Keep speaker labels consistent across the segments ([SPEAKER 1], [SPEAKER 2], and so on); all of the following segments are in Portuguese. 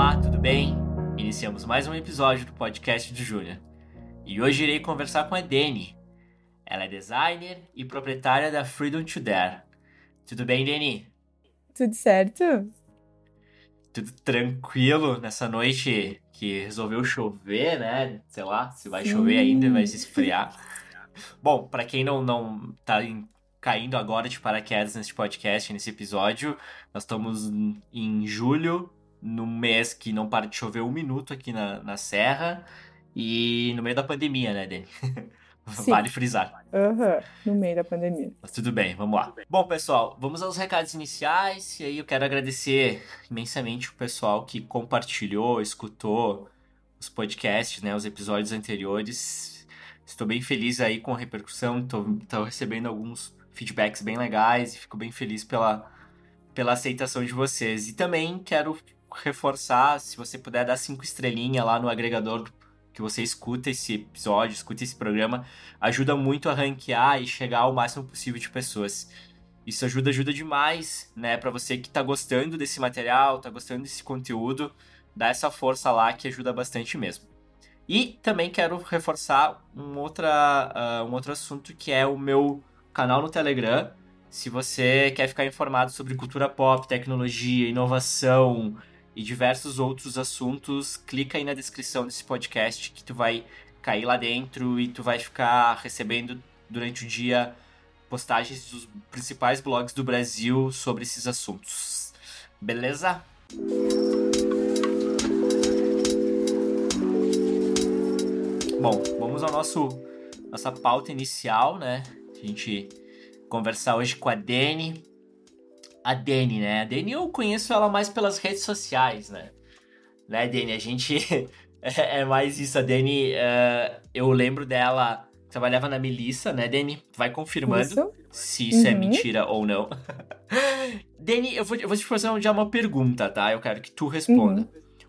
[SPEAKER 1] Olá, tudo bem? Iniciamos mais um episódio do podcast do Júnior. E hoje irei conversar com a Dani. Ela é designer e proprietária da Freedom to Dare. Tudo bem, Dani?
[SPEAKER 2] Tudo certo?
[SPEAKER 1] Tudo tranquilo nessa noite que resolveu chover, né? Sei lá, se vai chover ainda, vai se esfriar. Bom, para quem não, não tá em, caindo agora de paraquedas nesse podcast, nesse episódio, nós estamos em julho, no mês que não para de chover um minuto aqui na, na Serra, e no meio da pandemia, né, Dani? Vale frisar.
[SPEAKER 2] Aham, no meio da pandemia.
[SPEAKER 1] Mas tudo bem, vamos lá. Bom, pessoal, vamos aos recados iniciais. E aí eu quero agradecer imensamente o pessoal que compartilhou, escutou os podcasts, né, os episódios anteriores. Estou bem feliz aí com a repercussão, estou recebendo alguns feedbacks bem legais e fico bem feliz pela, pela aceitação de vocês. E também quero reforçar, se você puder dar cinco estrelinhas lá no agregador do que você escuta esse episódio, escuta esse programa, ajuda muito a ranquear e chegar ao máximo possível de pessoas. Isso ajuda, ajuda demais, né? Para você que tá gostando desse material, tá gostando desse conteúdo, dá essa força lá que ajuda bastante mesmo. E também quero reforçar um, outra, uh, um outro assunto que é o meu canal no Telegram. Se você quer ficar informado sobre cultura pop, tecnologia, inovação, e diversos outros assuntos, clica aí na descrição desse podcast que tu vai cair lá dentro e tu vai ficar recebendo durante o dia postagens dos principais blogs do Brasil sobre esses assuntos. Beleza? Bom, vamos ao nosso nossa pauta inicial, né? A gente conversar hoje com a Dani, a Dani, né? A Dani eu conheço ela mais pelas redes sociais, né? Né, Dani? A gente é, mais isso. A Dani, uh, eu lembro dela, trabalhava na Melissa, né, Dani? Vai confirmando
[SPEAKER 2] Isso.
[SPEAKER 1] se isso é
[SPEAKER 2] Uhum.
[SPEAKER 1] mentira ou não. Dani, eu vou, eu vou te fazer já uma pergunta, tá? Eu quero que tu responda.
[SPEAKER 2] Uhum.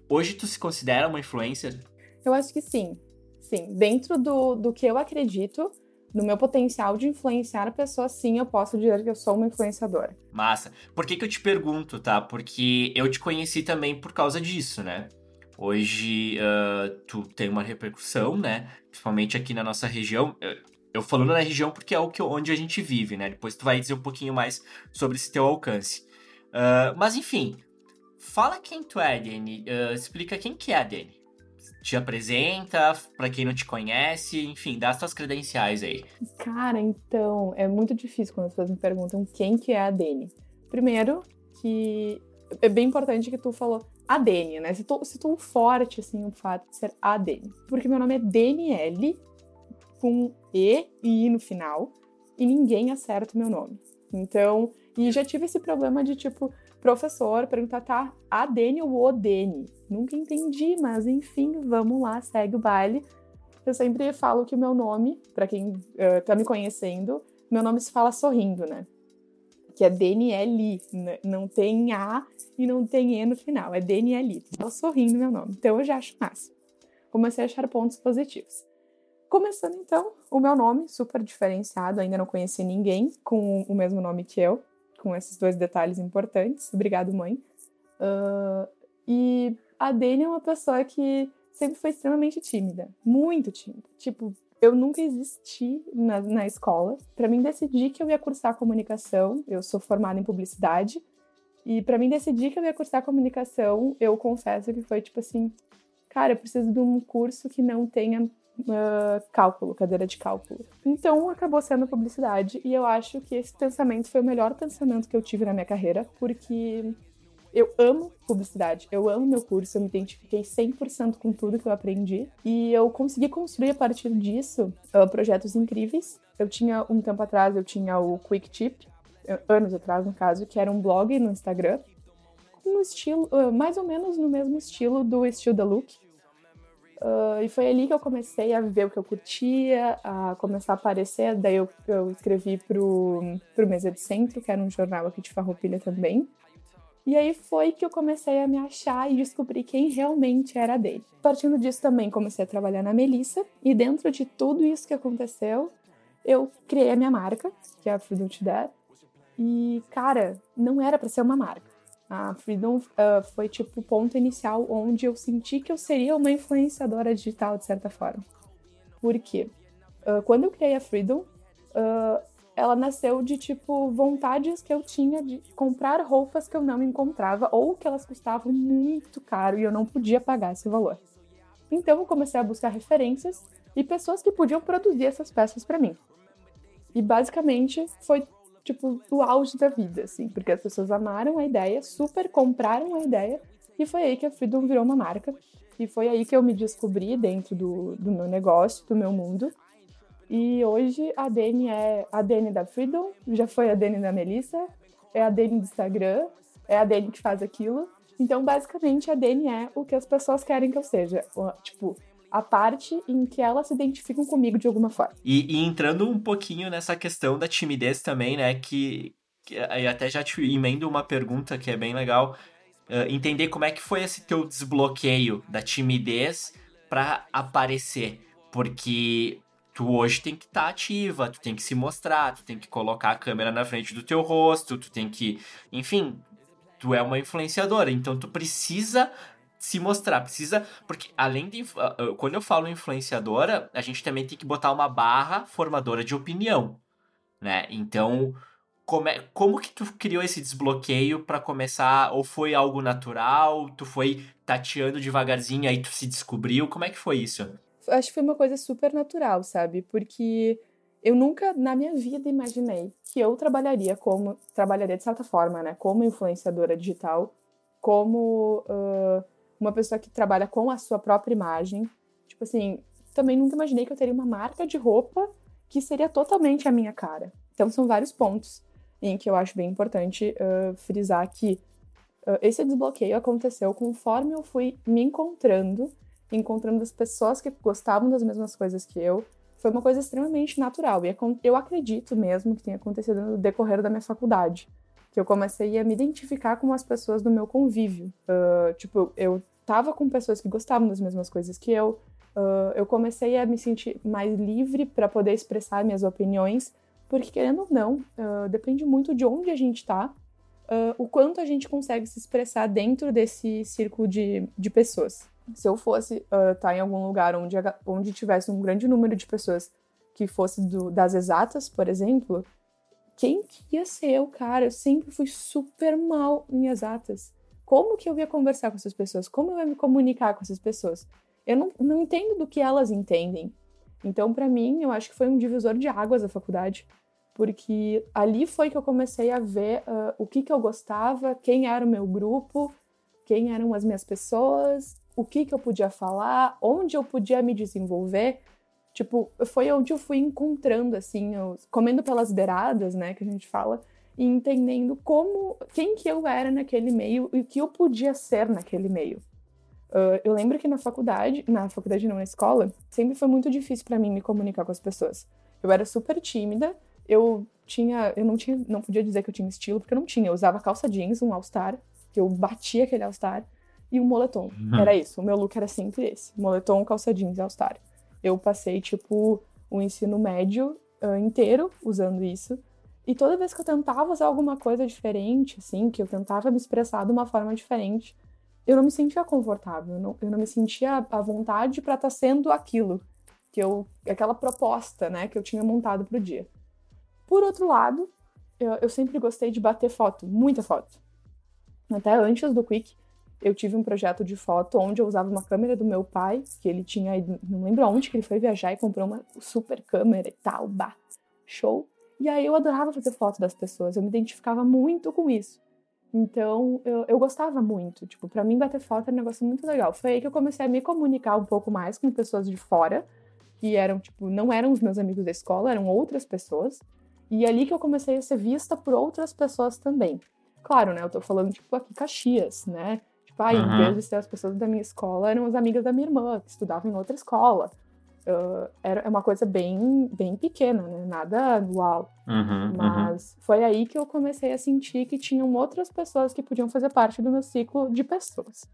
[SPEAKER 1] Hoje tu se considera uma influencer?
[SPEAKER 2] Eu acho que sim. Sim. Dentro do, do que eu acredito, no meu potencial de influenciar pessoas, sim, eu posso dizer que eu sou uma influenciadora.
[SPEAKER 1] Massa. Por que, que eu te pergunto, tá? Porque eu te conheci também por causa disso, né? Hoje ah, tu tem uma repercussão, né? Principalmente aqui na nossa região. Eu, falando na região porque é o que, onde a gente vive, né? Depois tu vai dizer um pouquinho mais sobre esse teu alcance. Ah, mas enfim, fala quem tu é, Dani. Ah, explica quem que é a Dani. Te apresenta, pra quem não te conhece, enfim, dá as tuas credenciais aí.
[SPEAKER 2] Cara, então, é muito difícil quando as pessoas me perguntam quem que é a Dani. Primeiro, que é bem importante que tu falou a Dani, né? Se tu forte, assim, o fato de ser a Dani. Porque meu nome é Daniele, com E e I no final, e ninguém acerta o meu nome. Então, e já tive esse problema de, tipo, professor perguntar, tá, a Dani ou o Dani? Nunca entendi, mas enfim, vamos lá, segue o baile. Eu sempre falo que o meu nome, pra quem eh, tá me conhecendo, meu nome se fala sorrindo, né? Que é DNL, né? não tem A e não tem E no final, é DNL. Tô sorrindo meu nome. Então eu já acho massa. Comecei a achar pontos positivos. Começando então, o meu nome, super diferenciado, ainda não conheci ninguém com o mesmo nome que eu, com esses dois detalhes importantes. Obrigado, mãe. Ah, e a Dani é uma pessoa que sempre foi extremamente tímida, muito tímida. Tipo, eu nunca existi na, na escola. Para mim decidir que eu ia cursar comunicação, eu sou formada em publicidade. E para mim decidir que eu ia cursar comunicação, eu confesso que foi tipo assim, cara, eu preciso de um curso que não tenha ah, cálculo, cadeira de cálculo. Então acabou sendo publicidade e eu acho que esse pensamento foi o melhor pensamento que eu tive na minha carreira, porque eu amo publicidade, eu amo meu curso, eu me identifiquei 100% com tudo que eu aprendi e eu consegui construir a partir disso ah, projetos incríveis. Eu tinha, um tempo atrás, eu tinha o Quick Tip, anos atrás no caso, que era um blog no Instagram, no estilo, ah, mais ou menos no mesmo estilo do Estilo da Look. Ah, e foi ali que eu comecei a ver o que eu curtia, a começar a aparecer. Daí eu, eu escrevi pro, pro Mesa de Centro, que era um jornal aqui de Farroupilha também. E aí foi que eu comecei a me achar e descobri quem realmente era dele. Partindo disso também comecei a trabalhar na Melissa e dentro de tudo isso que aconteceu, eu criei a minha marca, que é a Freedom to. E cara, não era para ser uma marca. A Freedom uh, foi tipo o ponto inicial onde eu senti que eu seria uma influenciadora digital de certa forma. Por quê? Uh, quando eu criei a Freedom, uh, ela nasceu de tipo vontades que eu tinha de comprar roupas que eu não encontrava ou que elas custavam muito caro e eu não podia pagar esse valor. Então eu comecei a buscar referências e pessoas que podiam produzir essas peças para mim. E basicamente foi tipo o auge da vida, assim, porque as pessoas amaram a ideia, super compraram a ideia e foi aí que a Freedom virou uma marca. E foi aí que eu me descobri dentro do, do meu negócio, do meu mundo. E hoje a Dani é a Dani da Freedom, já foi a Dani da Melissa, é a Dani do Instagram, é a Dani que faz aquilo. Então, basicamente, a Dani é o que as pessoas querem que eu seja. Tipo, a parte em que elas se identificam comigo de alguma forma.
[SPEAKER 1] E, e entrando um pouquinho nessa questão da timidez também, né? Que, que até já te emendo uma pergunta que é bem legal. Uh, entender como é que foi esse teu desbloqueio da timidez para aparecer. Porque tu hoje tem que estar tá ativa, tu tem que se mostrar, tu tem que colocar a câmera na frente do teu rosto, tu tem que, enfim, tu é uma influenciadora, então tu precisa se mostrar, precisa, porque além de ah, quando eu falo influenciadora, a gente também tem que botar uma barra formadora de opinião, né? Então, como, é, como que tu criou esse desbloqueio para começar? Ou foi algo natural? Tu foi tateando devagarzinho aí tu se descobriu? Como é que foi isso?
[SPEAKER 2] Acho que foi uma coisa super natural, sabe? Porque eu nunca na minha vida imaginei que eu trabalharia como trabalharia de certa forma, né? Como influenciadora digital, como uh, uma pessoa que trabalha com a sua própria imagem. Tipo assim, também nunca imaginei que eu teria uma marca de roupa que seria totalmente a minha cara. Então são vários pontos em que eu acho bem importante uh, frisar que uh, esse desbloqueio aconteceu conforme eu fui me encontrando encontrando as pessoas que gostavam das mesmas coisas que eu, foi uma coisa extremamente natural. E é eu acredito mesmo que tenha acontecido no decorrer da minha faculdade. Que eu comecei a me identificar com as pessoas do meu convívio. Uh, tipo, eu tava com pessoas que gostavam das mesmas coisas que eu. Uh, eu comecei a me sentir mais livre para poder expressar minhas opiniões, porque querendo ou não, uh, depende muito de onde a gente tá, o quanto a gente consegue se expressar dentro desse círculo de, de pessoas se eu fosse estar uh, tá em algum lugar onde, onde tivesse um grande número de pessoas que fosse do, das exatas, por exemplo, quem que ia ser eu, cara? Eu sempre fui super mal em exatas. Como que eu ia conversar com essas pessoas? Como eu ia me comunicar com essas pessoas? Eu não, não entendo do que elas entendem. Então, para mim, eu acho que foi um divisor de águas a faculdade, porque ali foi que eu comecei a ver uh, o que, que eu gostava, quem era o meu grupo, quem eram as minhas pessoas, o que, que eu podia falar, onde eu podia me desenvolver. Tipo, foi onde eu fui encontrando, assim, eu, comendo pelas beiradas, né, que a gente fala, e entendendo como, quem que eu era naquele meio e o que eu podia ser naquele meio. Uh, eu lembro que na faculdade, na faculdade não, na escola, sempre foi muito difícil para mim me comunicar com as pessoas. Eu era super tímida, eu tinha, eu não tinha, não podia dizer que eu tinha estilo, porque eu não tinha. Eu usava calça jeans, um all-star, que eu batia aquele all-star, e um moletom. Uhum. Era isso. O meu look era sempre esse: moletom, calça jeans e all-star. Eu passei, tipo, o ensino médio uh, inteiro usando isso. E toda vez que eu tentava usar alguma coisa diferente, assim, que eu tentava me expressar de uma forma diferente, eu não me sentia confortável, eu não, eu não me sentia à vontade para estar tá sendo aquilo, que eu, aquela proposta, né, que eu tinha montado pro dia. Por outro lado, eu, eu sempre gostei de bater foto, muita foto. Até antes do Quick, eu tive um projeto de foto onde eu usava uma câmera do meu pai, que ele tinha não lembro aonde que ele foi viajar e comprou uma super câmera e tal, bah, show. E aí eu adorava fazer foto das pessoas, eu me identificava muito com isso. Então, eu, eu gostava muito. Tipo, para mim, bater foto era um negócio muito legal. Foi aí que eu comecei a me comunicar um pouco mais com pessoas de fora, que eram, tipo, não eram os meus amigos da escola, eram outras pessoas. E é ali que eu comecei a ser vista por outras pessoas também. Claro, né? Eu tô falando, tipo, aqui Caxias, né? Pai, uhum. em vez de ser as pessoas da minha escola, eram as amigas da minha irmã, que estudavam em outra escola. Uh, era é uma coisa bem, bem pequena, né? Nada uau. Uhum, uhum. Mas uhum. foi aí que eu comecei a sentir que tinham outras pessoas que podiam fazer parte do meu ciclo de pessoas.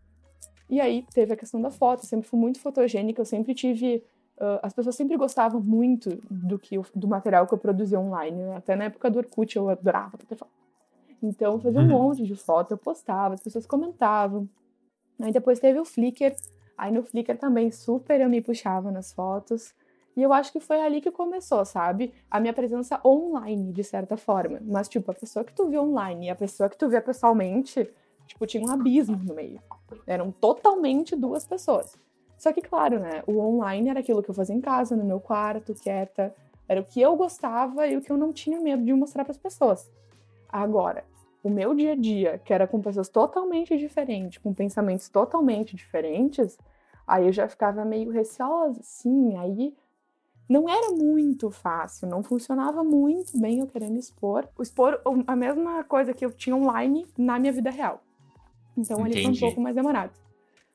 [SPEAKER 2] E aí teve a questão da foto, eu sempre fui muito fotogênica, eu sempre tive. Uh, as pessoas sempre gostavam muito do, que, do material que eu produzia online. Né? Até na época do Orkut eu adorava fazer foto. Então, eu fazia um uhum. monte de foto, eu postava, as pessoas comentavam. Aí depois teve o Flickr. Aí no Flickr também super eu me puxava nas fotos. E eu acho que foi ali que começou, sabe? A minha presença online, de certa forma. Mas, tipo, a pessoa que tu vê online e a pessoa que tu vê pessoalmente, tipo, tinha um abismo no meio. Eram totalmente duas pessoas. Só que, claro, né? O online era aquilo que eu fazia em casa, no meu quarto, quieta. Era o que eu gostava e o que eu não tinha medo de mostrar para as pessoas. Agora, o meu dia a dia, que era com pessoas totalmente diferentes, com pensamentos totalmente diferentes, aí eu já ficava meio receosa, sim, aí não era muito fácil, não funcionava muito bem eu querendo expor. Expor a mesma coisa que eu tinha online na minha vida real. Então ali foi um pouco mais demorado.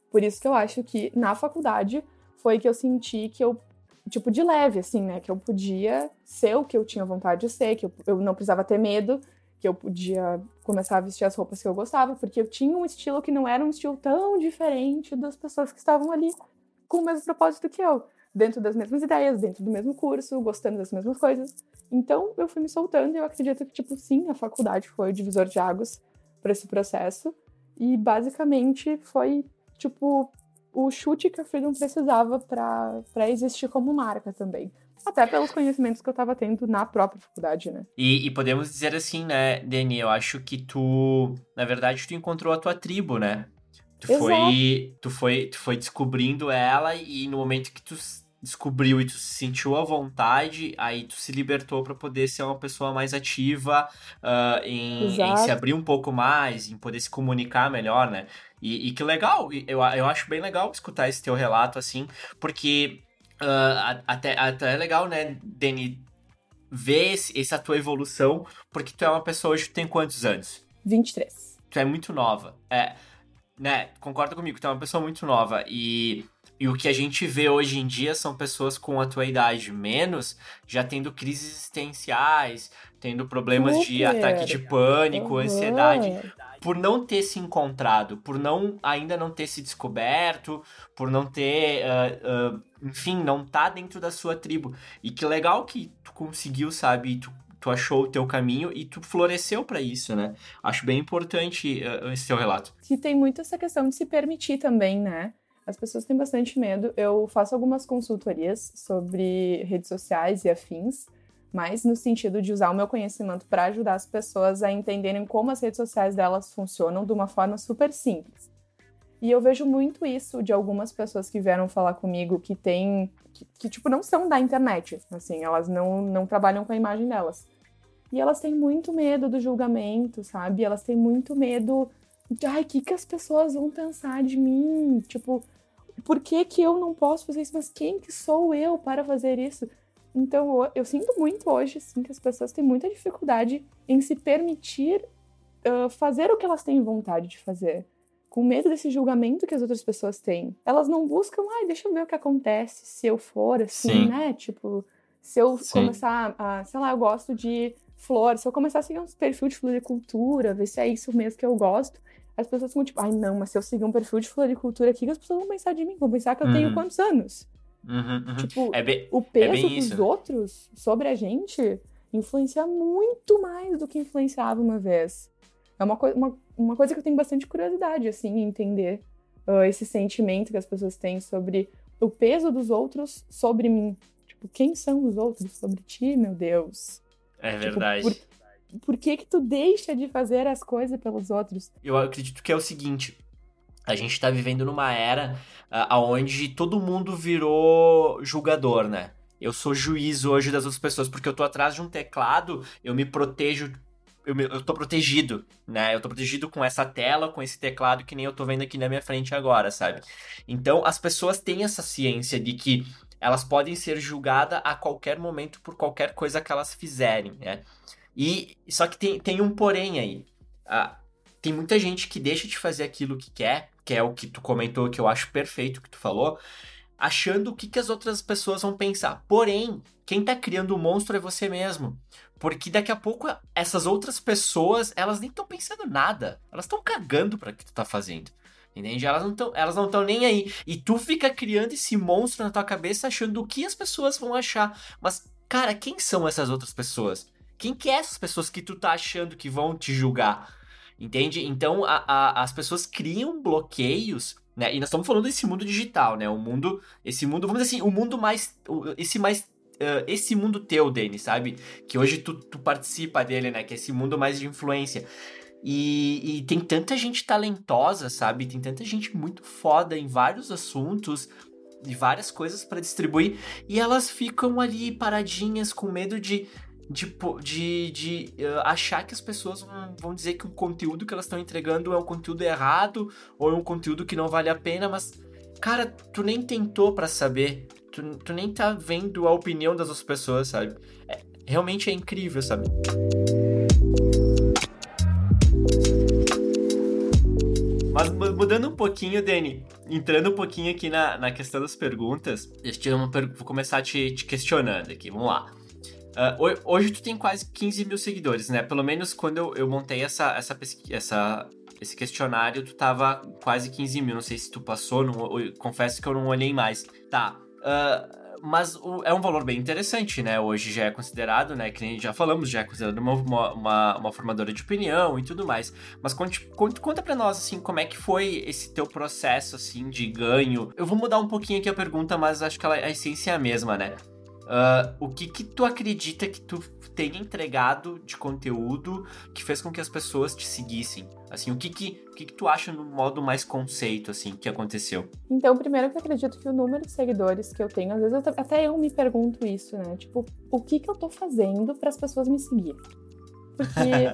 [SPEAKER 2] Por isso que eu acho que na faculdade foi que eu senti que eu, tipo, de leve, assim, né? Que eu podia ser o que eu tinha vontade de ser, que eu, eu não precisava ter medo, que eu podia começar a vestir as roupas que eu gostava, porque eu tinha um estilo que não era um estilo tão diferente das pessoas que estavam ali com o mesmo propósito que eu dentro das mesmas ideias, dentro do mesmo curso, gostando das mesmas coisas. Então eu fui me soltando e eu acredito que, tipo, sim, a faculdade foi o divisor de águas para esse processo. E basicamente foi, tipo, o chute que a Freedom precisava para existir como marca também. Até pelos conhecimentos que eu estava tendo na própria faculdade, né?
[SPEAKER 1] E, e, podemos dizer assim, né, Dani, eu acho que tu, na verdade, tu encontrou a tua tribo, né? Tu foi, tu foi, tu foi descobrindo ela e no momento que tu descobriu e tu se sentiu à vontade, aí tu se libertou para poder ser uma pessoa mais ativa uh, em, em, se abrir um pouco mais, em poder se comunicar melhor, né? E, e, que legal, eu, eu acho bem legal escutar esse teu relato assim, porque uh, até, até é legal, né, Dani, ver esse, essa tua evolução, porque tu é uma pessoa hoje que tem quantos anos?
[SPEAKER 2] 23.
[SPEAKER 1] Tu é muito nova. É, né, concorda comigo, tu é uma pessoa muito nova e, e o que a gente vê hoje em dia são pessoas com a tua idade menos já tendo crises existenciais, tendo problemas Super. de ataque de pânico, uhum. ansiedade, por não ter se encontrado, por não ainda não ter se descoberto, por não ter, uh, uh, enfim, não tá dentro da sua tribo. E que legal que tu conseguiu, sabe, tu tu achou o teu caminho e tu floresceu para isso, né? Acho bem importante uh, esse teu relato.
[SPEAKER 2] Que tem muito essa questão de se permitir também, né? As pessoas têm bastante medo. Eu faço algumas consultorias sobre redes sociais e afins, mas no sentido de usar o meu conhecimento para ajudar as pessoas a entenderem como as redes sociais delas funcionam de uma forma super simples. E eu vejo muito isso de algumas pessoas que vieram falar comigo que têm. Que, que, tipo, não são da internet. Assim, elas não, não trabalham com a imagem delas. E elas têm muito medo do julgamento, sabe? Elas têm muito medo de, ai, o que, que as pessoas vão pensar de mim? Tipo, por que, que eu não posso fazer isso? Mas quem que sou eu para fazer isso? Então, eu, eu sinto muito hoje, assim, que as pessoas têm muita dificuldade em se permitir uh, fazer o que elas têm vontade de fazer com medo desse julgamento que as outras pessoas têm. Elas não buscam, ai, deixa eu ver o que acontece se eu for assim, Sim. né? Tipo, se eu Sim. começar a, sei lá, eu gosto de flor, se eu começar a seguir uns perfil de floricultura, ver se é isso mesmo que eu gosto, as pessoas ficam tipo, ai não, mas se eu seguir um perfil de floricultura aqui, as pessoas vão pensar de mim, vão pensar que eu uhum. tenho quantos anos?
[SPEAKER 1] Uhum, uhum.
[SPEAKER 2] Tipo, é bem, o peso é dos isso. outros sobre a gente influencia muito mais do que influenciava uma vez. É uma, co uma, uma coisa que eu tenho bastante curiosidade, assim, em entender uh, esse sentimento que as pessoas têm sobre o peso dos outros sobre mim. Tipo, quem são os outros sobre ti, meu Deus?
[SPEAKER 1] É tipo, verdade.
[SPEAKER 2] Por, por que que tu deixa de fazer as coisas pelos outros?
[SPEAKER 1] Eu acredito que é o seguinte, a gente está vivendo numa era uh, onde todo mundo virou julgador, né? Eu sou juiz hoje das outras pessoas, porque eu tô atrás de um teclado, eu me protejo eu, eu tô protegido, né? Eu tô protegido com essa tela, com esse teclado que nem eu tô vendo aqui na minha frente agora, sabe? Então, as pessoas têm essa ciência de que elas podem ser julgadas a qualquer momento por qualquer coisa que elas fizerem, né? E só que tem, tem um porém aí. Ah, tem muita gente que deixa de fazer aquilo que quer, que é o que tu comentou, que eu acho perfeito que tu falou, achando o que, que as outras pessoas vão pensar. Porém, quem tá criando o monstro é você mesmo. Porque daqui a pouco essas outras pessoas, elas nem estão pensando nada. Elas estão cagando para o que tu tá fazendo. Entende? Elas não estão elas não estão nem aí. E tu fica criando esse monstro na tua cabeça achando o que as pessoas vão achar. Mas, cara, quem são essas outras pessoas? quem que é essas pessoas que tu tá achando que vão te julgar? Entende? Então a, a, as pessoas criam bloqueios, né? E nós estamos falando desse mundo digital, né? O mundo, esse mundo, vamos dizer assim, o mundo mais, esse mais uh, esse mundo teu, Denis, sabe? Que hoje tu, tu participa dele, né? Que é esse mundo mais de influência. E, e, tem tanta gente talentosa, sabe? Tem tanta gente muito foda em vários assuntos e várias coisas para distribuir. E elas ficam ali paradinhas com medo de, de, de, de uh, achar que as pessoas vão, vão dizer que o conteúdo que elas estão entregando é um conteúdo errado ou é um conteúdo que não vale a pena, mas, cara, tu nem tentou para saber. Tu, tu nem tá vendo a opinião das outras pessoas, sabe? É, realmente é incrível, sabe? Mas mudando um pouquinho, Dani, entrando um pouquinho aqui na, na questão das perguntas, eu uma per... vou começar te, te questionando aqui, vamos lá. Uh, hoje tu tem quase 15 mil seguidores, né? Pelo menos quando eu, eu montei essa, essa, essa, esse questionário, tu tava quase 15 mil. Não sei se tu passou, não, confesso que eu não olhei mais. Tá. Uh, mas o, é um valor bem interessante, né? Hoje já é considerado, né? Que nem já falamos, já é considerado uma, uma, uma formadora de opinião e tudo mais. Mas conte, conte, conta pra nós, assim, como é que foi esse teu processo, assim, de ganho. Eu vou mudar um pouquinho aqui a pergunta, mas acho que ela, a essência é a mesma, né? Uh, o que que tu acredita que tu tenha entregado de conteúdo que fez com que as pessoas te seguissem? Assim, o que que, o que, que tu acha no modo mais conceito, assim, que aconteceu?
[SPEAKER 2] Então, primeiro que eu acredito que o número de seguidores que eu tenho, às vezes eu, até eu me pergunto isso, né? Tipo, o que que eu tô fazendo para as pessoas me seguirem? Porque,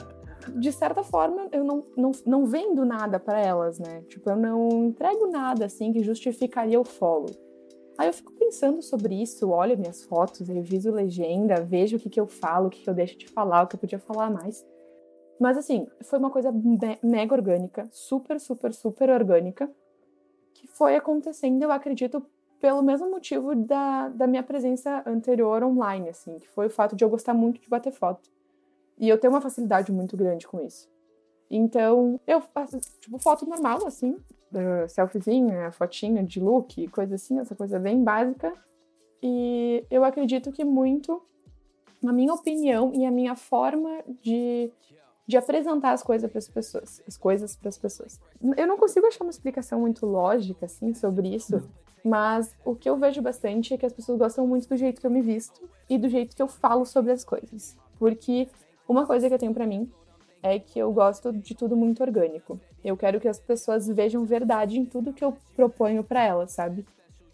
[SPEAKER 2] de certa forma, eu não, não, não vendo nada para elas, né? Tipo, eu não entrego nada, assim, que justificaria o follow. Aí eu fico pensando sobre isso, olho minhas fotos, reviso legenda, vejo o que, que eu falo, o que, que eu deixo de falar, o que eu podia falar mais. Mas assim, foi uma coisa me mega orgânica, super, super, super orgânica, que foi acontecendo, eu acredito, pelo mesmo motivo da, da minha presença anterior online, assim, que foi o fato de eu gostar muito de bater foto. E eu tenho uma facilidade muito grande com isso. Então, eu faço, tipo, foto normal, assim, uh, selfiezinha, fotinha de look, coisa assim, essa coisa bem básica. E eu acredito que muito a minha opinião e a minha forma de, de apresentar as coisas para as pessoas, as coisas para as pessoas. Eu não consigo achar uma explicação muito lógica assim sobre isso, mas o que eu vejo bastante é que as pessoas gostam muito do jeito que eu me visto e do jeito que eu falo sobre as coisas. Porque uma coisa que eu tenho para mim é que eu gosto de tudo muito orgânico. Eu quero que as pessoas vejam verdade em tudo que eu proponho para elas, sabe?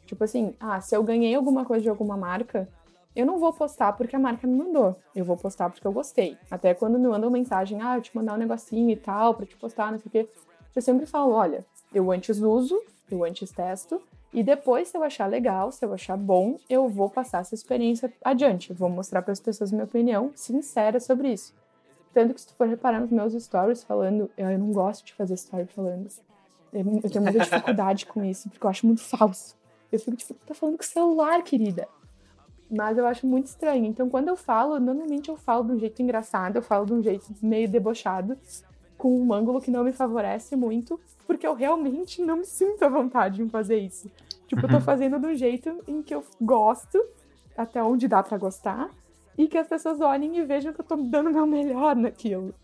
[SPEAKER 2] Tipo assim, ah, se eu ganhei alguma coisa de alguma marca, eu não vou postar porque a marca me mandou. Eu vou postar porque eu gostei. Até quando me mandam mensagem, ah, eu te mandar um negocinho e tal, pra te postar, não sei o quê. Eu sempre falo, olha, eu antes uso, eu antes testo, e depois, se eu achar legal, se eu achar bom, eu vou passar essa experiência adiante. Vou mostrar para as pessoas minha opinião sincera sobre isso. Tanto que se tu for reparar nos meus stories falando, eu, eu não gosto de fazer story falando. Eu, eu tenho muita dificuldade com isso, porque eu acho muito falso. Eu fico tipo, tá falando com o celular, querida. Mas eu acho muito estranho. Então, quando eu falo, normalmente eu falo de um jeito engraçado, eu falo de um jeito meio debochado, com um ângulo que não me favorece muito, porque eu realmente não me sinto à vontade em fazer isso. Tipo, eu tô uhum. fazendo de um jeito em que eu gosto, até onde dá para gostar, e que as pessoas olhem e vejam que eu tô dando o meu melhor naquilo.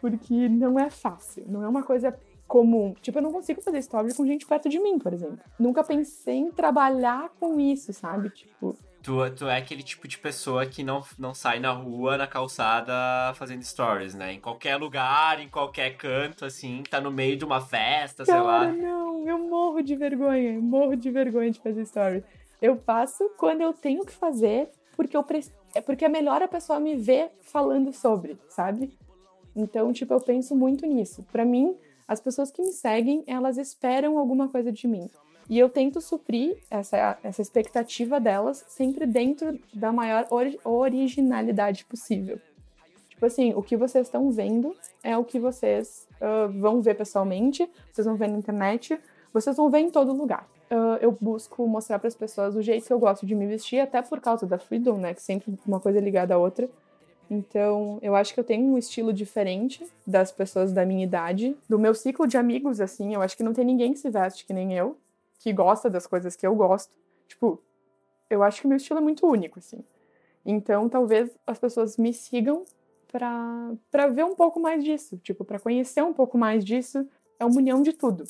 [SPEAKER 2] Porque não é fácil, não é uma coisa comum. Tipo, eu não consigo fazer story com gente perto de mim, por exemplo. Nunca pensei em trabalhar com isso, sabe? Tipo.
[SPEAKER 1] Tu, tu é aquele tipo de pessoa que não, não sai na rua, na calçada, fazendo stories, né? Em qualquer lugar, em qualquer canto, assim, tá no meio de uma festa,
[SPEAKER 2] Cara,
[SPEAKER 1] sei lá.
[SPEAKER 2] Não, eu morro de vergonha, eu morro de vergonha de fazer stories. Eu faço quando eu tenho que fazer, porque eu preciso é porque é melhor a pessoa me ver falando sobre, sabe? Então, tipo, eu penso muito nisso. Para mim, as pessoas que me seguem, elas esperam alguma coisa de mim. E eu tento suprir essa, essa expectativa delas sempre dentro da maior ori originalidade possível. Tipo assim, o que vocês estão vendo é o que vocês uh, vão ver pessoalmente, vocês vão ver na internet, vocês vão ver em todo lugar eu busco mostrar para as pessoas o jeito que eu gosto de me vestir, até por causa da Freedom, né? Que sempre uma coisa ligada à outra. Então, eu acho que eu tenho um estilo diferente das pessoas da minha idade, do meu ciclo de amigos, assim. Eu acho que não tem ninguém que se veste que nem eu, que gosta das coisas que eu gosto. Tipo, eu acho que o meu estilo é muito único, assim. Então, talvez as pessoas me sigam para ver um pouco mais disso, tipo, para conhecer um pouco mais disso. É uma união de tudo.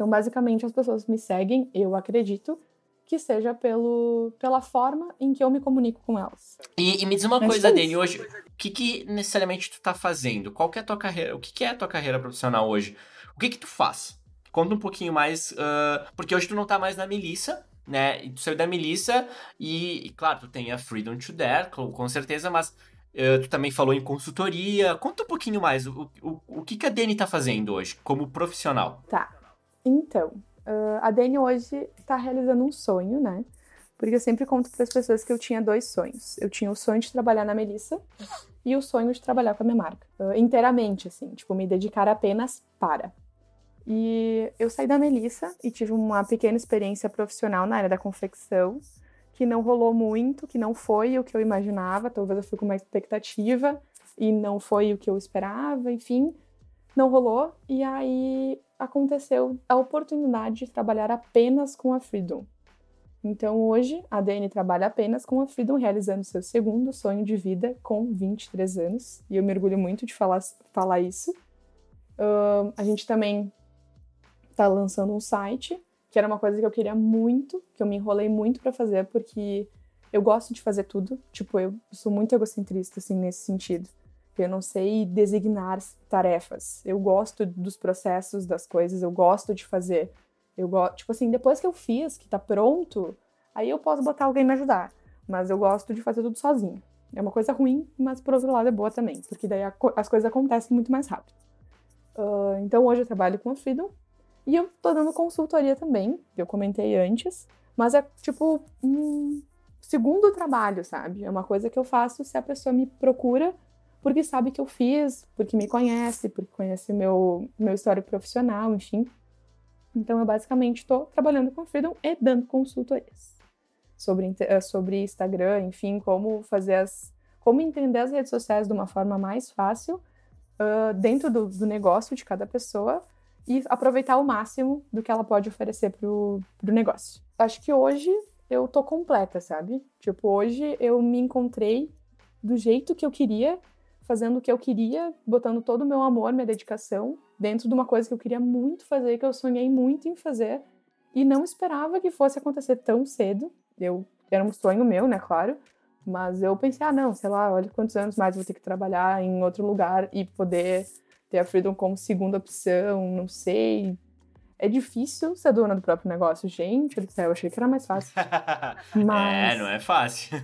[SPEAKER 2] Então, basicamente, as pessoas me seguem, eu acredito, que seja pelo, pela forma em que eu me comunico com elas.
[SPEAKER 1] E, e me diz uma coisa, é Dani, hoje, o que, que necessariamente tu tá fazendo? Qual que é a tua carreira? O que, que é a tua carreira profissional hoje? O que que tu faz? Conta um pouquinho mais, uh, porque hoje tu não tá mais na milícia, né? E tu saiu da milícia e, e, claro, tu tem a Freedom to Dare, com certeza, mas uh, tu também falou em consultoria. Conta um pouquinho mais, o, o, o que, que a Dani tá fazendo hoje, como profissional?
[SPEAKER 2] Tá, então, Uh, a Dani hoje está realizando um sonho, né? Porque eu sempre conto para as pessoas que eu tinha dois sonhos. Eu tinha o sonho de trabalhar na Melissa e o sonho de trabalhar com a minha marca. Uh, inteiramente, assim, tipo, me dedicar apenas para. E eu saí da Melissa e tive uma pequena experiência profissional na área da confecção, que não rolou muito, que não foi o que eu imaginava. Talvez eu fui com uma expectativa e não foi o que eu esperava, enfim, não rolou. E aí aconteceu a oportunidade de trabalhar apenas com a Freedom. Então hoje a Dani trabalha apenas com a Freedom, realizando seu segundo sonho de vida com 23 anos. E eu me orgulho muito de falar, falar isso. Uh, a gente também está lançando um site, que era uma coisa que eu queria muito, que eu me enrolei muito para fazer, porque eu gosto de fazer tudo. Tipo, eu sou muito egocentrista, assim, nesse sentido eu não sei designar tarefas. Eu gosto dos processos das coisas, eu gosto de fazer. Eu gosto, tipo assim, depois que eu fiz, que tá pronto, aí eu posso botar alguém me ajudar. Mas eu gosto de fazer tudo sozinho. É uma coisa ruim, mas por outro lado é boa também, porque daí as coisas acontecem muito mais rápido. Uh, então hoje eu trabalho com a Freedom e eu tô dando consultoria também, que eu comentei antes, mas é tipo um segundo trabalho, sabe? É uma coisa que eu faço se a pessoa me procura porque sabe que eu fiz, porque me conhece, porque conhece meu, meu histórico profissional, enfim. Então, eu basicamente estou trabalhando com Freedom e dando consultorias sobre, eh, sobre Instagram, enfim, como fazer as. como entender as redes sociais de uma forma mais fácil uh, dentro do, do, negócio de cada pessoa e aproveitar o máximo do que ela pode oferecer pro, pro negócio. Acho que hoje eu tô completa, sabe? Tipo, hoje eu me encontrei do jeito que eu queria fazendo o que eu queria, botando todo o meu amor, minha dedicação dentro de uma coisa que eu queria muito fazer, que eu sonhei muito em fazer e não esperava que fosse acontecer tão cedo. Eu era um sonho meu, né, claro, mas eu pensei, ah, não, sei lá, olha quantos anos mais vou ter que trabalhar em outro lugar e poder ter a Freedom como segunda opção, não sei. É difícil ser dona do próprio negócio. Gente eu achei que era mais fácil.
[SPEAKER 1] Mas... É, não é fácil.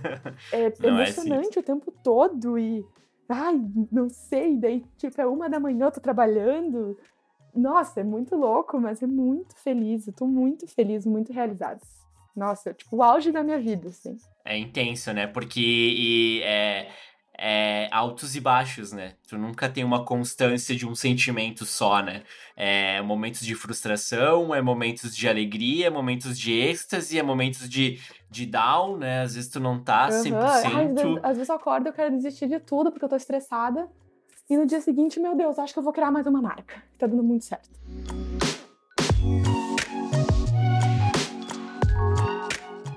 [SPEAKER 2] É é emocionante é o tempo todo e ai, não sei, daí, tipo, é uma da manhã, eu tô trabalhando. Nossa, é muito louco, mas é muito feliz. Eu tô muito feliz, muito realizada. Nossa, tipo, o auge da minha vida, assim.
[SPEAKER 1] É intenso, né? Porque e, é, é, altos e baixos, né? Tu nunca tem uma constância de um sentimento só, né? É momentos de frustração, é momentos de alegria, é momentos de êxtase, é momentos de, de down, né? Às vezes tu não tá 100%. Uhum. Às,
[SPEAKER 2] vezes, às vezes eu acordo e eu quero desistir de tudo porque eu tô estressada. E no dia seguinte, meu Deus, acho que eu vou criar mais uma marca. Tá dando muito certo.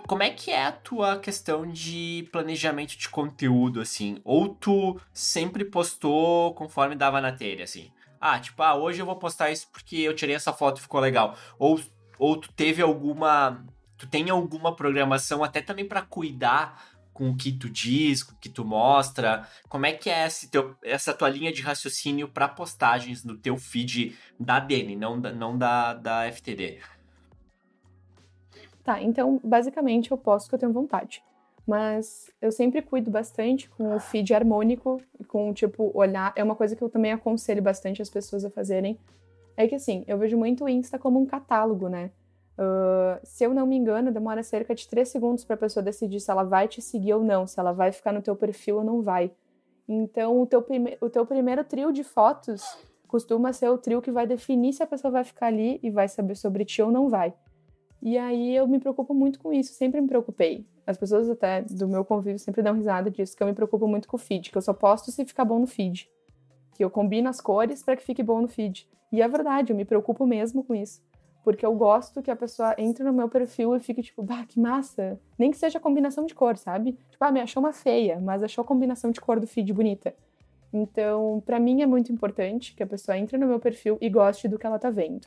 [SPEAKER 1] Como é que é a tua questão de planejamento de conteúdo, assim? Ou tu sempre postou conforme dava na telha, assim? Ah, tipo, ah, hoje eu vou postar isso porque eu tirei essa foto e ficou legal. Ou, ou tu teve alguma. Tu tem alguma programação até também para cuidar com o que tu diz, com o que tu mostra? Como é que é teu, essa tua linha de raciocínio para postagens no teu feed da Dene, não da, não da, da FTD?
[SPEAKER 2] Tá, então basicamente eu posto que eu tenho vontade. Mas eu sempre cuido bastante com o feed harmônico, com tipo olhar. É uma coisa que eu também aconselho bastante as pessoas a fazerem. É que assim, eu vejo muito o Insta como um catálogo, né? Uh, se eu não me engano, demora cerca de 3 segundos para a pessoa decidir se ela vai te seguir ou não, se ela vai ficar no teu perfil ou não vai. Então, o teu, prime o teu primeiro trio de fotos costuma ser o trio que vai definir se a pessoa vai ficar ali e vai saber sobre ti ou não vai. E aí eu me preocupo muito com isso, sempre me preocupei. As pessoas até do meu convívio sempre dão risada disso, que eu me preocupo muito com o feed, que eu só posto se ficar bom no feed. Que eu combino as cores para que fique bom no feed. E é verdade, eu me preocupo mesmo com isso. Porque eu gosto que a pessoa entre no meu perfil e fique tipo, bah, que massa. Nem que seja combinação de cor, sabe? Tipo, ah, me achou uma feia, mas achou a combinação de cor do feed bonita. Então, para mim é muito importante que a pessoa entre no meu perfil e goste do que ela tá vendo.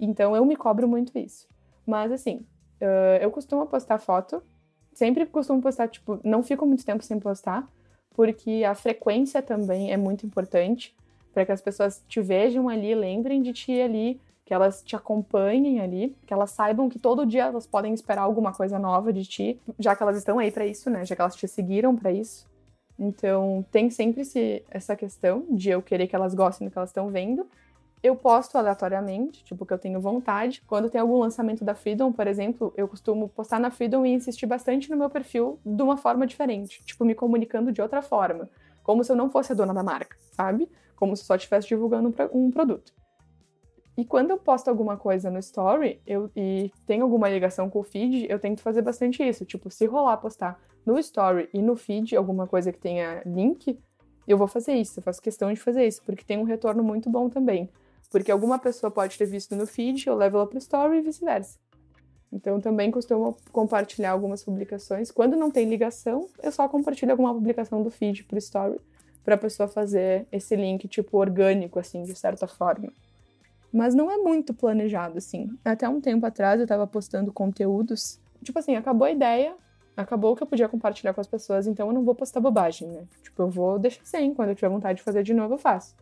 [SPEAKER 2] Então, eu me cobro muito isso. Mas, assim, eu costumo postar foto. Sempre costumo postar, tipo, não fico muito tempo sem postar, porque a frequência também é muito importante para que as pessoas te vejam ali, lembrem de ti ali, que elas te acompanhem ali, que elas saibam que todo dia elas podem esperar alguma coisa nova de ti, já que elas estão aí para isso, né? Já que elas te seguiram para isso. Então, tem sempre esse, essa questão de eu querer que elas gostem do que elas estão vendo. Eu posto aleatoriamente, tipo, que eu tenho vontade. Quando tem algum lançamento da Freedom, por exemplo, eu costumo postar na Freedom e insistir bastante no meu perfil de uma forma diferente, tipo, me comunicando de outra forma. Como se eu não fosse a dona da marca, sabe? Como se só estivesse divulgando um produto. E quando eu posto alguma coisa no story eu, e tem alguma ligação com o feed, eu tento fazer bastante isso. Tipo, se rolar postar no story e no feed alguma coisa que tenha link, eu vou fazer isso. Eu faço questão de fazer isso, porque tem um retorno muito bom também. Porque alguma pessoa pode ter visto no feed, eu levo ela pro story e vice-versa. Então também costumo compartilhar algumas publicações. Quando não tem ligação, eu só compartilho alguma publicação do feed pro story para a pessoa fazer esse link tipo orgânico assim, de certa forma. Mas não é muito planejado, assim. Até um tempo atrás eu tava postando conteúdos. Tipo assim, acabou a ideia, acabou que eu podia compartilhar com as pessoas, então eu não vou postar bobagem, né? Tipo, eu vou deixar sem. Quando eu tiver vontade de fazer de novo, eu faço.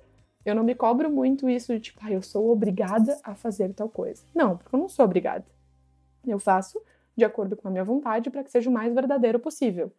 [SPEAKER 2] Eu não me cobro muito isso de tipo, ah, eu sou obrigada a fazer tal coisa. Não, porque eu não sou obrigada. Eu faço de acordo com a minha vontade para que seja o mais verdadeiro possível.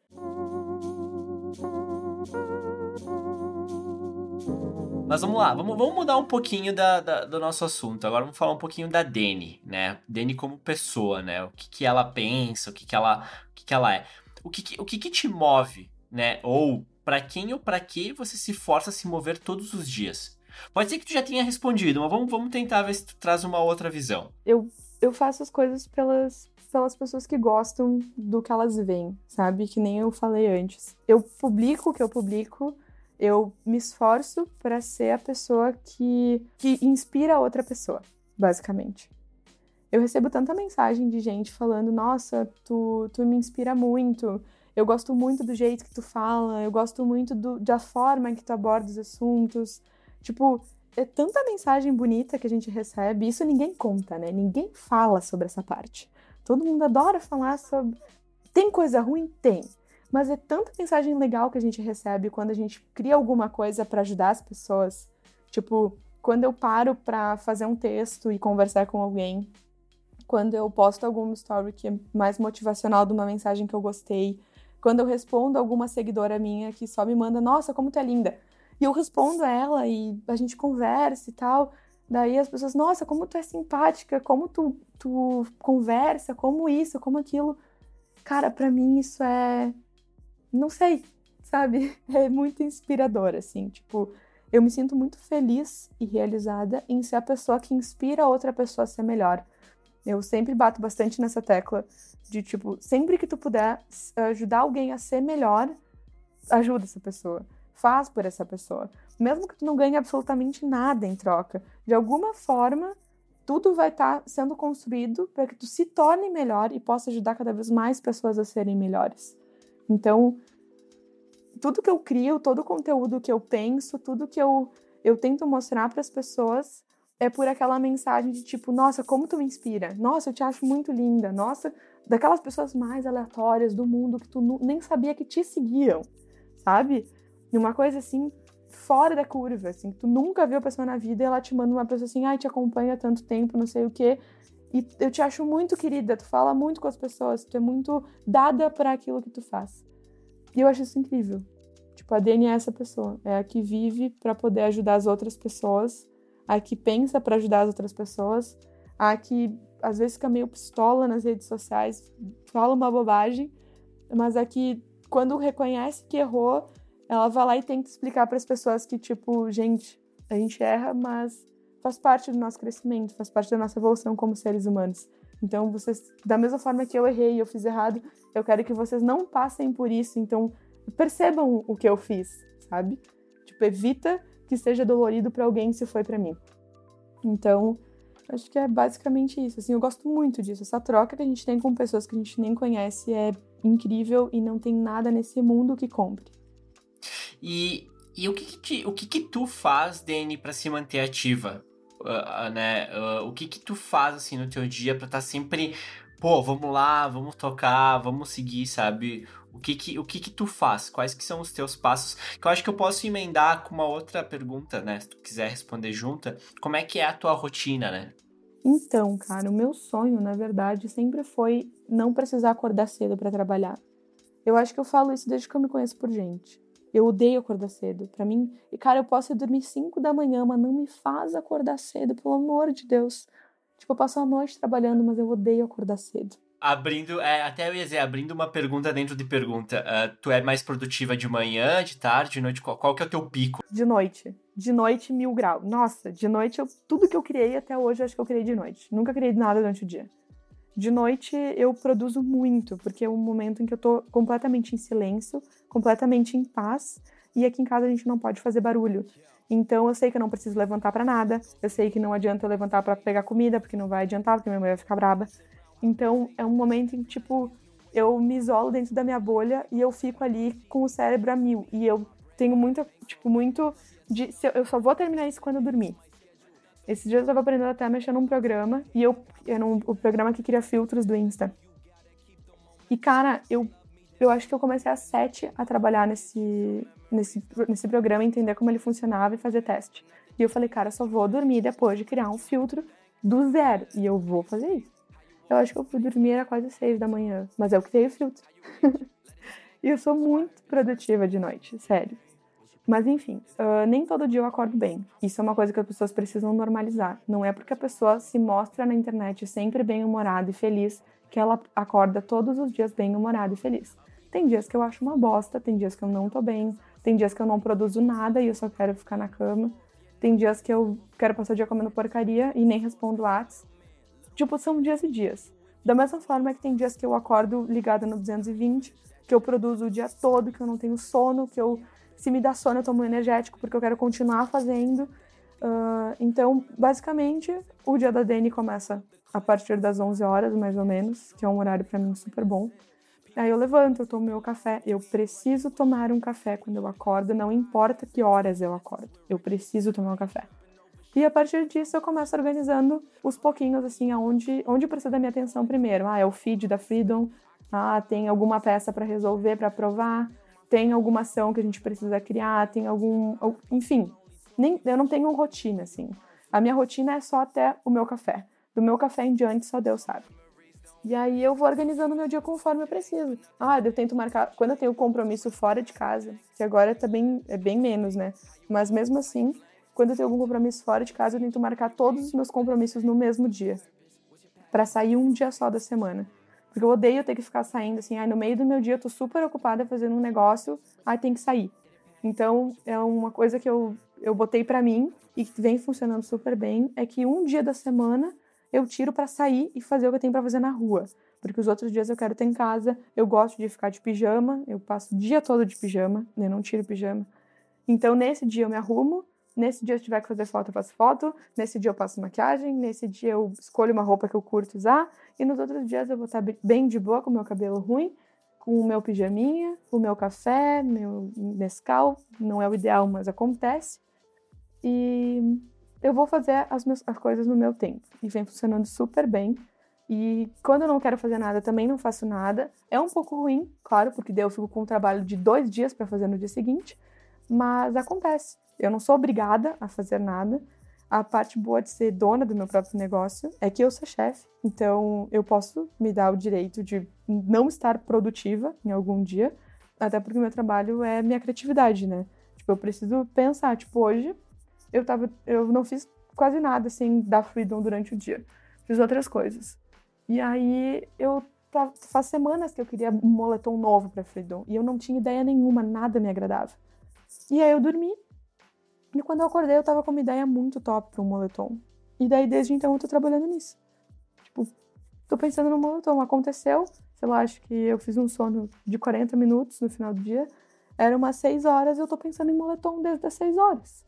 [SPEAKER 1] Mas vamos lá, vamos, vamos mudar um pouquinho da, da, do nosso assunto. Agora vamos falar um pouquinho da Dani, né? Dani como pessoa, né? O que, que ela pensa, o que, que, ela, o que, que ela é. O que, que, o que, que te move, né? Ou para quem ou para que você se força a se mover todos os dias? Pode ser que tu já tenha respondido, mas vamos, vamos tentar ver se tu traz uma outra visão.
[SPEAKER 2] Eu, eu faço as coisas pelas, pelas pessoas que gostam do que elas veem, sabe? Que nem eu falei antes. Eu publico o que eu publico eu me esforço para ser a pessoa que, que inspira outra pessoa, basicamente. Eu recebo tanta mensagem de gente falando: Nossa, tu, tu me inspira muito, eu gosto muito do jeito que tu fala, eu gosto muito do, da forma que tu aborda os assuntos. Tipo, é tanta mensagem bonita que a gente recebe, isso ninguém conta, né? Ninguém fala sobre essa parte. Todo mundo adora falar sobre. Tem coisa ruim? Tem. Mas é tanta mensagem legal que a gente recebe quando a gente cria alguma coisa para ajudar as pessoas. Tipo, quando eu paro para fazer um texto e conversar com alguém, quando eu posto alguma story que é mais motivacional de uma mensagem que eu gostei, quando eu respondo alguma seguidora minha que só me manda, nossa, como tu é linda. E eu respondo ela e a gente conversa e tal. Daí as pessoas, nossa, como tu é simpática, como tu, tu conversa, como isso, como aquilo. Cara, para mim isso é não sei, sabe? É muito inspirador, assim. Tipo, eu me sinto muito feliz e realizada em ser a pessoa que inspira a outra pessoa a ser melhor. Eu sempre bato bastante nessa tecla de, tipo, sempre que tu puder ajudar alguém a ser melhor, ajuda essa pessoa. Faz por essa pessoa. Mesmo que tu não ganhe absolutamente nada em troca. De alguma forma, tudo vai estar tá sendo construído para que tu se torne melhor e possa ajudar cada vez mais pessoas a serem melhores. Então, tudo que eu crio, todo o conteúdo que eu penso, tudo que eu, eu tento mostrar para as pessoas é por aquela mensagem de tipo, nossa, como tu me inspira? Nossa, eu te acho muito linda. Nossa, daquelas pessoas mais aleatórias do mundo que tu nem sabia que te seguiam, sabe? E uma coisa assim fora da curva, assim, tu nunca viu a pessoa na vida e ela te manda uma pessoa assim, ai, te acompanha há tanto tempo, não sei o quê. E eu te acho muito querida, tu fala muito com as pessoas, tu é muito dada para aquilo que tu faz. E eu acho isso incrível. Tipo, a Dani é essa pessoa. É a que vive para poder ajudar as outras pessoas, a que pensa para ajudar as outras pessoas, a que às vezes fica meio pistola nas redes sociais, fala uma bobagem, mas a que quando reconhece que errou, ela vai lá e tenta explicar para as pessoas que, tipo, gente, a gente erra, mas faz parte do nosso crescimento, faz parte da nossa evolução como seres humanos. Então, vocês, da mesma forma que eu errei e eu fiz errado, eu quero que vocês não passem por isso. Então, percebam o que eu fiz, sabe? Tipo, evita que seja dolorido para alguém se foi para mim. Então, Acho que é basicamente isso. Assim, eu gosto muito disso. Essa troca que a gente tem com pessoas que a gente nem conhece é incrível e não tem nada nesse mundo que compre.
[SPEAKER 1] E, e o que, que te, o que, que tu faz, Dani, para se manter ativa? Uh, né? Uh, o que que tu faz assim no teu dia para estar tá sempre, pô, vamos lá, vamos tocar, vamos seguir, sabe? O que que, o que que tu faz? Quais que são os teus passos? Que eu acho que eu posso emendar com uma outra pergunta, né? Se tu quiser responder junta. Como é que é a tua rotina, né?
[SPEAKER 2] Então, cara, o meu sonho, na verdade, sempre foi não precisar acordar cedo para trabalhar. Eu acho que eu falo isso desde que eu me conheço por gente. Eu odeio acordar cedo. Para mim, e cara, eu posso dormir 5 da manhã, mas não me faz acordar cedo, pelo amor de Deus. Tipo, eu passo a noite trabalhando, mas eu odeio acordar cedo.
[SPEAKER 1] Abrindo, é, até eu ia dizer, abrindo uma pergunta dentro de pergunta. Uh, tu é mais produtiva de manhã, de tarde, de noite? Qual, qual que é o teu pico?
[SPEAKER 2] De noite. De noite, mil grau. Nossa, de noite, eu, tudo que eu criei até hoje, eu acho que eu criei de noite. Nunca criei nada durante o dia. De noite, eu produzo muito, porque é um momento em que eu tô completamente em silêncio, completamente em paz. E aqui em casa a gente não pode fazer barulho. Então eu sei que eu não preciso levantar para nada. Eu sei que não adianta eu levantar para pegar comida, porque não vai adiantar, porque minha mãe vai ficar braba. Então é um momento em que, tipo, eu me isolo dentro da minha bolha e eu fico ali com o cérebro a mil. E eu tenho muito, tipo, muito de. Eu só vou terminar isso quando eu dormir. Esses dias eu tava aprendendo até a mexer num programa e eu. Era um, o programa que cria filtros do Insta. E, cara, eu, eu acho que eu comecei às sete a trabalhar nesse, nesse, nesse programa, entender como ele funcionava e fazer teste. E eu falei, cara, eu só vou dormir depois de criar um filtro do zero. E eu vou fazer isso. Eu acho que eu fui dormir era quase seis da manhã, mas eu criei o filtro. e eu sou muito produtiva de noite, sério. Mas enfim, uh, nem todo dia eu acordo bem. Isso é uma coisa que as pessoas precisam normalizar. Não é porque a pessoa se mostra na internet sempre bem-humorada e feliz que ela acorda todos os dias bem-humorada e feliz. Tem dias que eu acho uma bosta, tem dias que eu não tô bem, tem dias que eu não produzo nada e eu só quero ficar na cama. Tem dias que eu quero passar o dia comendo porcaria e nem respondo WhatsApp. Tipo, são dias e dias. Da mesma forma que tem dias que eu acordo ligada no 220, que eu produzo o dia todo, que eu não tenho sono, que eu, se me dá sono, eu tomo energético porque eu quero continuar fazendo. Uh, então, basicamente, o dia da Dani começa a partir das 11 horas, mais ou menos, que é um horário para mim super bom. Aí eu levanto, eu tomo meu café. Eu preciso tomar um café quando eu acordo, não importa que horas eu acordo. Eu preciso tomar um café. E a partir disso eu começo organizando os pouquinhos, assim, aonde, onde precisa da minha atenção primeiro. Ah, é o feed da Freedom. Ah, tem alguma peça para resolver, para aprovar. Tem alguma ação que a gente precisa criar. Tem algum. Enfim, nem, eu não tenho rotina, assim. A minha rotina é só até o meu café. Do meu café em diante, só Deus sabe. E aí eu vou organizando meu dia conforme eu preciso. Ah, eu tento marcar. Quando eu tenho compromisso fora de casa, que agora tá bem, é bem menos, né? Mas mesmo assim, quando eu tenho algum compromisso fora de casa, eu tento marcar todos os meus compromissos no mesmo dia. para sair um dia só da semana. Porque eu odeio ter que ficar saindo assim, ah, no meio do meu dia eu tô super ocupada fazendo um negócio, aí tem que sair. Então, é uma coisa que eu, eu botei para mim e que vem funcionando super bem, é que um dia da semana eu tiro para sair e fazer o que eu tenho para fazer na rua. Porque os outros dias eu quero ter em casa, eu gosto de ficar de pijama, eu passo o dia todo de pijama, eu não tiro pijama. Então, nesse dia eu me arrumo, Nesse dia, se tiver que fazer foto, eu faço foto. Nesse dia, eu passo maquiagem. Nesse dia, eu escolho uma roupa que eu curto usar. E nos outros dias, eu vou estar bem de boa com o meu cabelo ruim, com o meu pijaminha, o meu café, meu mescal. Não é o ideal, mas acontece. E eu vou fazer as, minhas, as coisas no meu tempo. E vem funcionando super bem. E quando eu não quero fazer nada, também não faço nada. É um pouco ruim, claro, porque daí eu fico com um trabalho de dois dias para fazer no dia seguinte. Mas acontece. Eu não sou obrigada a fazer nada. A parte boa de ser dona do meu próprio negócio é que eu sou chefe, então eu posso me dar o direito de não estar produtiva em algum dia, até porque o meu trabalho é minha criatividade, né? Tipo, eu preciso pensar, tipo, hoje eu tava eu não fiz quase nada assim da Freedom durante o dia. Fiz outras coisas. E aí eu faz semanas que eu queria um moletom novo para Freedom e eu não tinha ideia nenhuma, nada me agradava. E aí eu dormi e quando eu acordei, eu tava com uma ideia muito top para um moletom. E daí, desde então, eu tô trabalhando nisso. Tipo, tô pensando no moletom. Aconteceu, sei lá, acho que eu fiz um sono de 40 minutos no final do dia. Era umas 6 horas, eu tô pensando em moletom desde as 6 horas.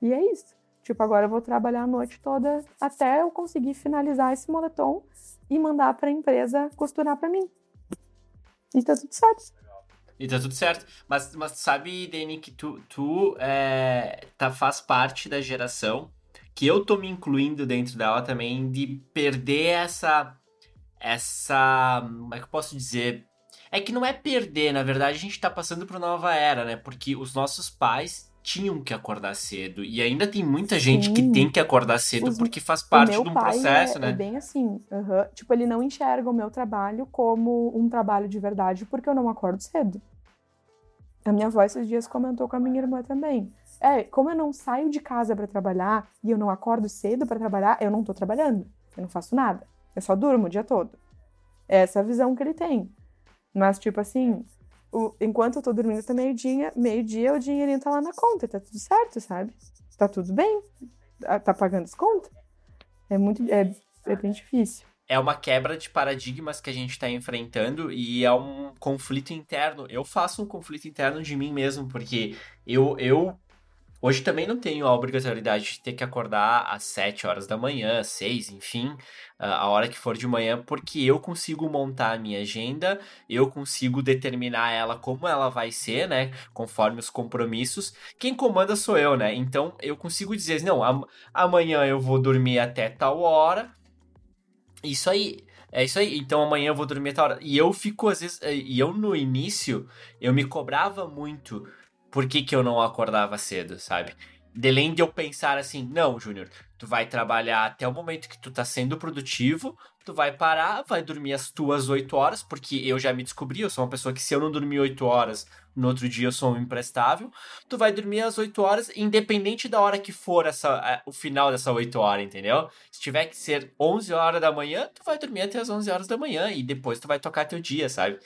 [SPEAKER 2] E é isso. Tipo, agora eu vou trabalhar a noite toda até eu conseguir finalizar esse moletom e mandar para a empresa costurar para mim. E tá tudo certo.
[SPEAKER 1] E tá tudo certo. Mas, mas sabe, Dani, que tu, tu é, tá, faz parte da geração que eu tô me incluindo dentro dela também de perder essa. Essa. Como é que eu posso dizer? É que não é perder, na verdade a gente tá passando por nova era, né? Porque os nossos pais tinham que acordar cedo. E ainda tem muita gente Sim. que tem que acordar cedo Os, porque faz parte de um processo,
[SPEAKER 2] é,
[SPEAKER 1] né?
[SPEAKER 2] É bem assim. Uhum. Tipo, ele não enxerga o meu trabalho como um trabalho de verdade porque eu não acordo cedo. A minha avó esses dias comentou com a minha irmã também. É, como eu não saio de casa para trabalhar e eu não acordo cedo para trabalhar, eu não tô trabalhando. Eu não faço nada. Eu só durmo o dia todo. Essa é a visão que ele tem. Mas, tipo assim, o, enquanto eu tô dormindo até meio-dia, meio-dia o dinheirinho tá lá na conta, tá tudo certo, sabe? Tá tudo bem, tá, tá pagando as contas. É muito, é, é bem difícil.
[SPEAKER 1] É uma quebra de paradigmas que a gente está enfrentando e é um conflito interno. Eu faço um conflito interno de mim mesmo, porque eu, eu Hoje também não tenho a obrigatoriedade de ter que acordar às 7 horas da manhã, 6, enfim, a hora que for de manhã, porque eu consigo montar a minha agenda, eu consigo determinar ela como ela vai ser, né, conforme os compromissos. Quem comanda sou eu, né? Então eu consigo dizer, não, amanhã eu vou dormir até tal hora. Isso aí, é isso aí. Então amanhã eu vou dormir até tal hora. E eu fico às vezes, e eu no início, eu me cobrava muito por que, que eu não acordava cedo, sabe? Além de eu pensar assim, não, Júnior, tu vai trabalhar até o momento que tu tá sendo produtivo, tu vai parar, vai dormir as tuas oito horas, porque eu já me descobri, eu sou uma pessoa que se eu não dormir oito horas, no outro dia eu sou um imprestável, tu vai dormir as oito horas, independente da hora que for essa, o final dessa oito horas, entendeu? Se tiver que ser onze horas da manhã, tu vai dormir até as onze horas da manhã, e depois tu vai tocar teu dia, sabe?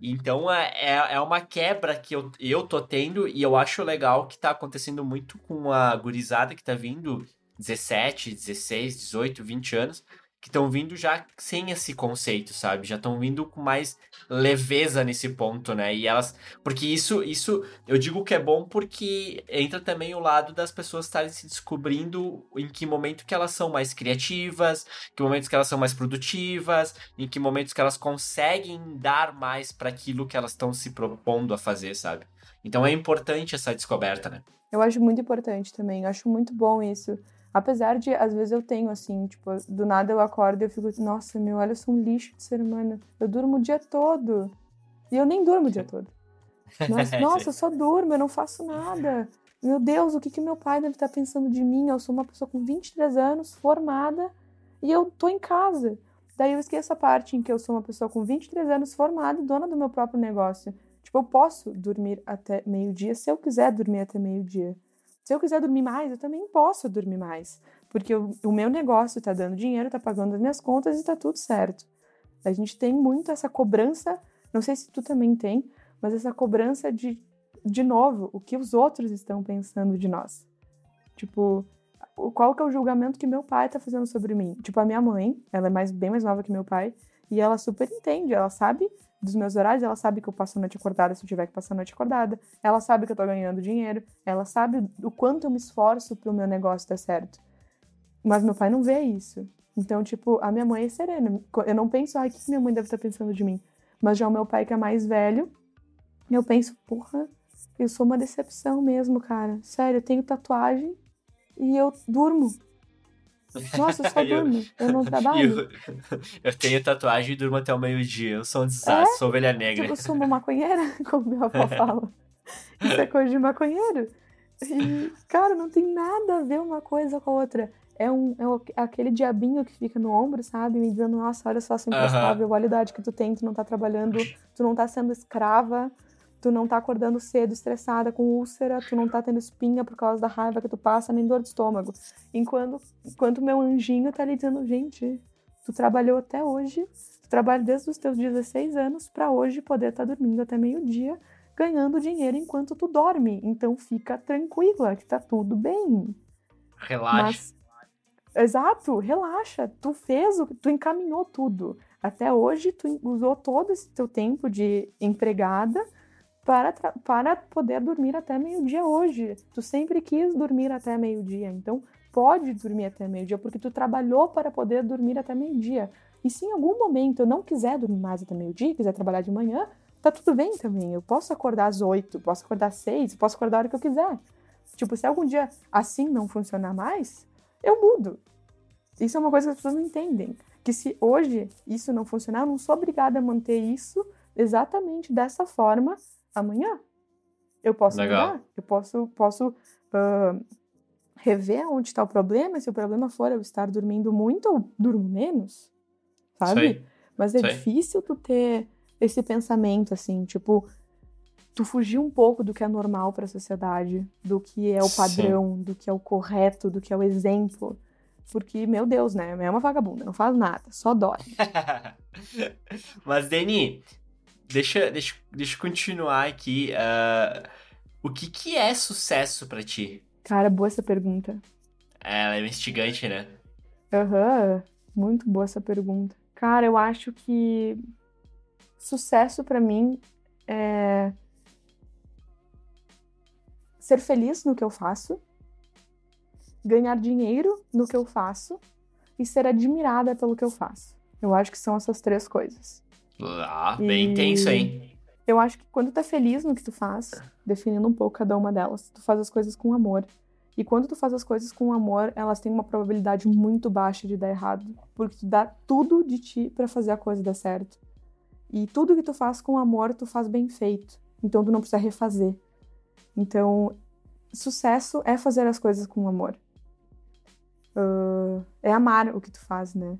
[SPEAKER 1] Então é, é, é uma quebra que eu, eu tô tendo e eu acho legal que tá acontecendo muito com a gurizada que tá vindo 17, 16, 18, 20 anos, que estão vindo já sem esse conceito, sabe? Já estão vindo com mais leveza nesse ponto, né? E elas. Porque isso, isso eu digo que é bom porque entra também o lado das pessoas estarem se descobrindo em que momento que elas são mais criativas, em que momentos que elas são mais produtivas, em que momentos que elas conseguem dar mais para aquilo que elas estão se propondo a fazer, sabe? Então é importante essa descoberta, né?
[SPEAKER 2] Eu acho muito importante também, eu acho muito bom isso Apesar de, às vezes eu tenho, assim, tipo, do nada eu acordo e eu fico, nossa, meu, olha, eu sou um lixo de ser humana. Eu durmo o dia todo. E eu nem durmo o dia todo. Nossa, nossa eu só durmo, eu não faço nada. Meu Deus, o que que meu pai deve estar pensando de mim? Eu sou uma pessoa com 23 anos, formada, e eu tô em casa. Daí eu esqueço a parte em que eu sou uma pessoa com 23 anos, formada e dona do meu próprio negócio. Tipo, eu posso dormir até meio-dia se eu quiser dormir até meio-dia. Se eu quiser dormir mais, eu também posso dormir mais. Porque o, o meu negócio está dando dinheiro, está pagando as minhas contas e está tudo certo. A gente tem muito essa cobrança, não sei se tu também tem, mas essa cobrança de, de novo, o que os outros estão pensando de nós. Tipo, qual que é o julgamento que meu pai está fazendo sobre mim? Tipo, a minha mãe, ela é mais, bem mais nova que meu pai, e ela super entende, ela sabe dos meus horários, ela sabe que eu passo a noite acordada se eu tiver que passar a noite acordada. Ela sabe que eu tô ganhando dinheiro. Ela sabe o quanto eu me esforço pro meu negócio dar certo. Mas meu pai não vê isso. Então, tipo, a minha mãe é serena. Eu não penso, ai, o que minha mãe deve estar pensando de mim? Mas já o meu pai, que é mais velho, eu penso, porra, eu sou uma decepção mesmo, cara. Sério, eu tenho tatuagem e eu durmo. Nossa, eu só durmo, eu, eu não trabalho.
[SPEAKER 1] Eu, eu, tenho tatuagem e durmo até o meio-dia. Eu sou um desastre, é? sou ovelha negra.
[SPEAKER 2] Eu sou uma maconheira, como minha avó fala. Isso é coisa de maconheiro. E, cara, não tem nada a ver uma coisa com a outra. É, um, é aquele diabinho que fica no ombro, sabe? Me dizendo, nossa, olha só, sou imprestável, uh -huh. olha a idade que tu tem, tu não tá trabalhando, tu não tá sendo escrava tu não tá acordando cedo, estressada, com úlcera, tu não tá tendo espinha por causa da raiva que tu passa, nem dor de estômago. Enquanto, enquanto meu anjinho tá ali dizendo, gente, tu trabalhou até hoje, tu trabalha desde os teus 16 anos para hoje poder estar tá dormindo até meio-dia, ganhando dinheiro enquanto tu dorme. Então fica tranquila, que tá tudo bem.
[SPEAKER 1] Relaxa. Mas,
[SPEAKER 2] exato, relaxa. Tu fez, tu encaminhou tudo. Até hoje, tu usou todo esse teu tempo de empregada para, para poder dormir até meio-dia hoje. Tu sempre quis dormir até meio-dia, então pode dormir até meio-dia, porque tu trabalhou para poder dormir até meio-dia. E se em algum momento eu não quiser dormir mais até meio-dia, quiser trabalhar de manhã, tá tudo bem também. Eu posso acordar às oito, posso acordar às seis, posso acordar a hora que eu quiser. Tipo, se algum dia assim não funcionar mais, eu mudo. Isso é uma coisa que as pessoas não entendem. Que se hoje isso não funcionar, eu não sou obrigada a manter isso exatamente dessa forma amanhã. Eu posso
[SPEAKER 1] Legal.
[SPEAKER 2] mudar, eu posso, posso uh, rever onde está o problema. Se o problema for eu estar dormindo muito, eu durmo menos, sabe?
[SPEAKER 1] Sei.
[SPEAKER 2] Mas é
[SPEAKER 1] Sei.
[SPEAKER 2] difícil tu ter esse pensamento, assim, tipo, tu fugir um pouco do que é normal para a sociedade, do que é o
[SPEAKER 1] Sim.
[SPEAKER 2] padrão, do que é o correto, do que é o exemplo. Porque, meu Deus, né? É uma vagabunda, não faz nada, só dorme.
[SPEAKER 1] Mas, Deni, deixa, deixa, deixa eu continuar aqui. ah, o que, que é sucesso pra ti?
[SPEAKER 2] Cara, boa essa pergunta.
[SPEAKER 1] Ela é instigante, né?
[SPEAKER 2] Aham, muito boa essa pergunta. Cara, eu acho que sucesso pra mim é ser feliz no que eu faço, ganhar dinheiro no que eu faço e ser admirada pelo que eu faço. Eu acho que são essas três coisas.
[SPEAKER 1] Ah, bem
[SPEAKER 2] E-
[SPEAKER 1] intenso, hein?
[SPEAKER 2] Eu acho que quando tu tá feliz no que tu faz, definindo um pouco cada uma delas, tu faz as coisas com amor. E quando tu faz as coisas com amor, elas têm uma probabilidade muito baixa de dar errado, porque tu dá tudo de ti pra fazer a coisa dar certo. E tudo que tu faz com amor, tu faz bem feito. Então tu não precisa refazer. Então, sucesso é fazer as coisas com amor. Ah, é amar o que tu faz, né?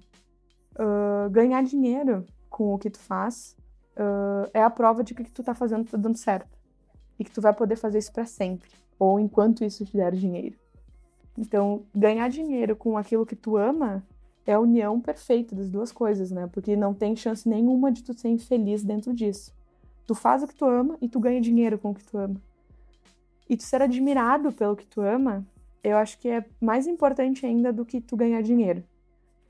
[SPEAKER 2] Ah, ganhar dinheiro com o que tu faz ah, é a prova de que o que tu tá fazendo tá dando certo. E que tu vai poder fazer isso pra sempre. Ou enquanto isso te der dinheiro. Então, ganhar dinheiro com aquilo que tu ama é a união perfeita das duas coisas, né? Porque não tem chance nenhuma de tu ser infeliz dentro disso. Tu faz o que tu ama e tu ganha dinheiro com o que tu ama. E tu ser admirado pelo que tu ama, eu acho que é mais importante ainda do que tu ganhar dinheiro.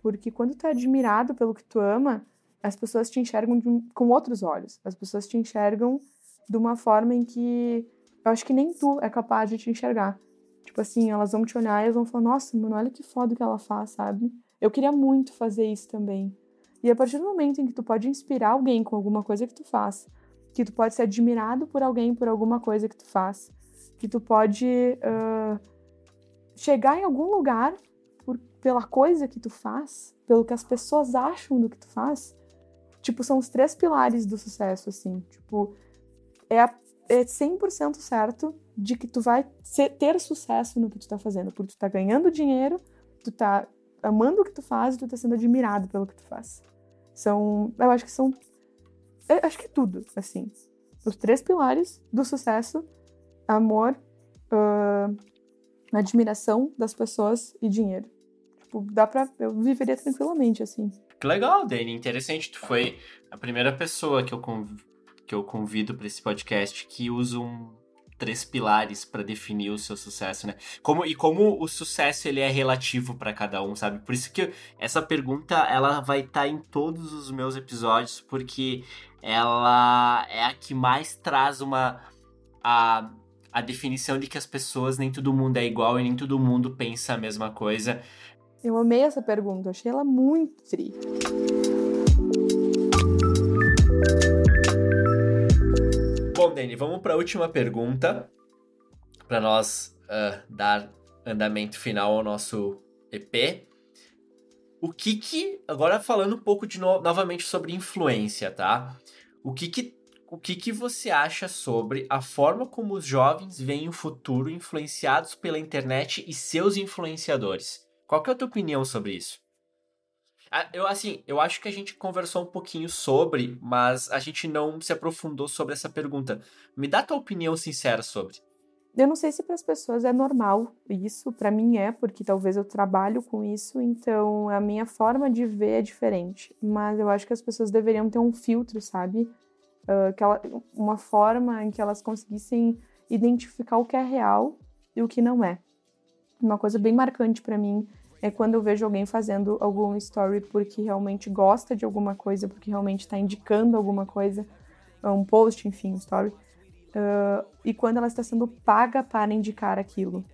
[SPEAKER 2] Porque quando tu é admirado pelo que tu ama, as pessoas te enxergam um- com outros olhos. As pessoas te enxergam de uma forma em que eu acho que nem tu é capaz de te enxergar. Tipo assim, elas vão te olhar e elas vão falar: Nossa, mano, olha que foda que ela faz, sabe? Eu queria muito fazer isso também. E a partir do momento em que tu pode inspirar alguém com alguma coisa que tu faz, que tu pode ser admirado por alguém por alguma coisa que tu faz, que tu pode ah, chegar em algum lugar por- pela coisa que tu faz, pelo que as pessoas acham do que tu faz, tipo, são os três pilares do sucesso, assim. Tipo, é, é 100% certo de que tu vai ser- ter sucesso no que tu tá fazendo, porque tu tá ganhando dinheiro, tu tá amando o que tu faz e tu tá sendo admirado pelo que tu faz. São, eu acho que são, eu acho que é tudo, assim. Os três pilares do sucesso, amor, ah, admiração das pessoas e dinheiro. Tipo, dá pra, eu viveria tranquilamente, assim.
[SPEAKER 1] Que legal, Dani. Interessante. Tu foi a primeira pessoa que eu, conv... que eu convido para esse podcast que usa um três pilares para definir o seu sucesso, né? Como e como o sucesso ele é relativo para cada um, sabe? Por isso que essa pergunta ela vai estar em todos os meus episódios, porque ela é a que mais traz uma a, a definição de que as pessoas nem todo mundo é igual e nem todo mundo pensa a mesma coisa.
[SPEAKER 2] Eu amei essa pergunta, achei ela muito tri.
[SPEAKER 1] Bom, Dani, vamos para a última pergunta para nós ah, dar andamento final ao nosso EP. O que que agora falando um pouco de no- novamente sobre influência, tá? O que que o que que você acha sobre a forma como os jovens veem o futuro influenciados pela internet e seus influenciadores? Qual que é a tua opinião sobre isso? Ah, Eu, assim, eu acho que a gente conversou um pouquinho sobre, mas a gente não se aprofundou sobre essa pergunta. Me dá tua opinião sincera sobre.
[SPEAKER 2] Eu não sei se para as pessoas é normal isso, para mim é, porque talvez eu trabalho com isso, então a minha forma de ver é diferente. Mas eu acho que as pessoas deveriam ter um filtro, sabe? Ah, que ela- uma forma em que elas conseguissem identificar o que é real e o que não é. Uma coisa bem marcante para mim é quando eu vejo alguém fazendo algum story porque realmente gosta de alguma coisa, porque realmente está indicando alguma coisa, um post, enfim, um story. Uh, e quando ela está sendo paga para indicar aquilo.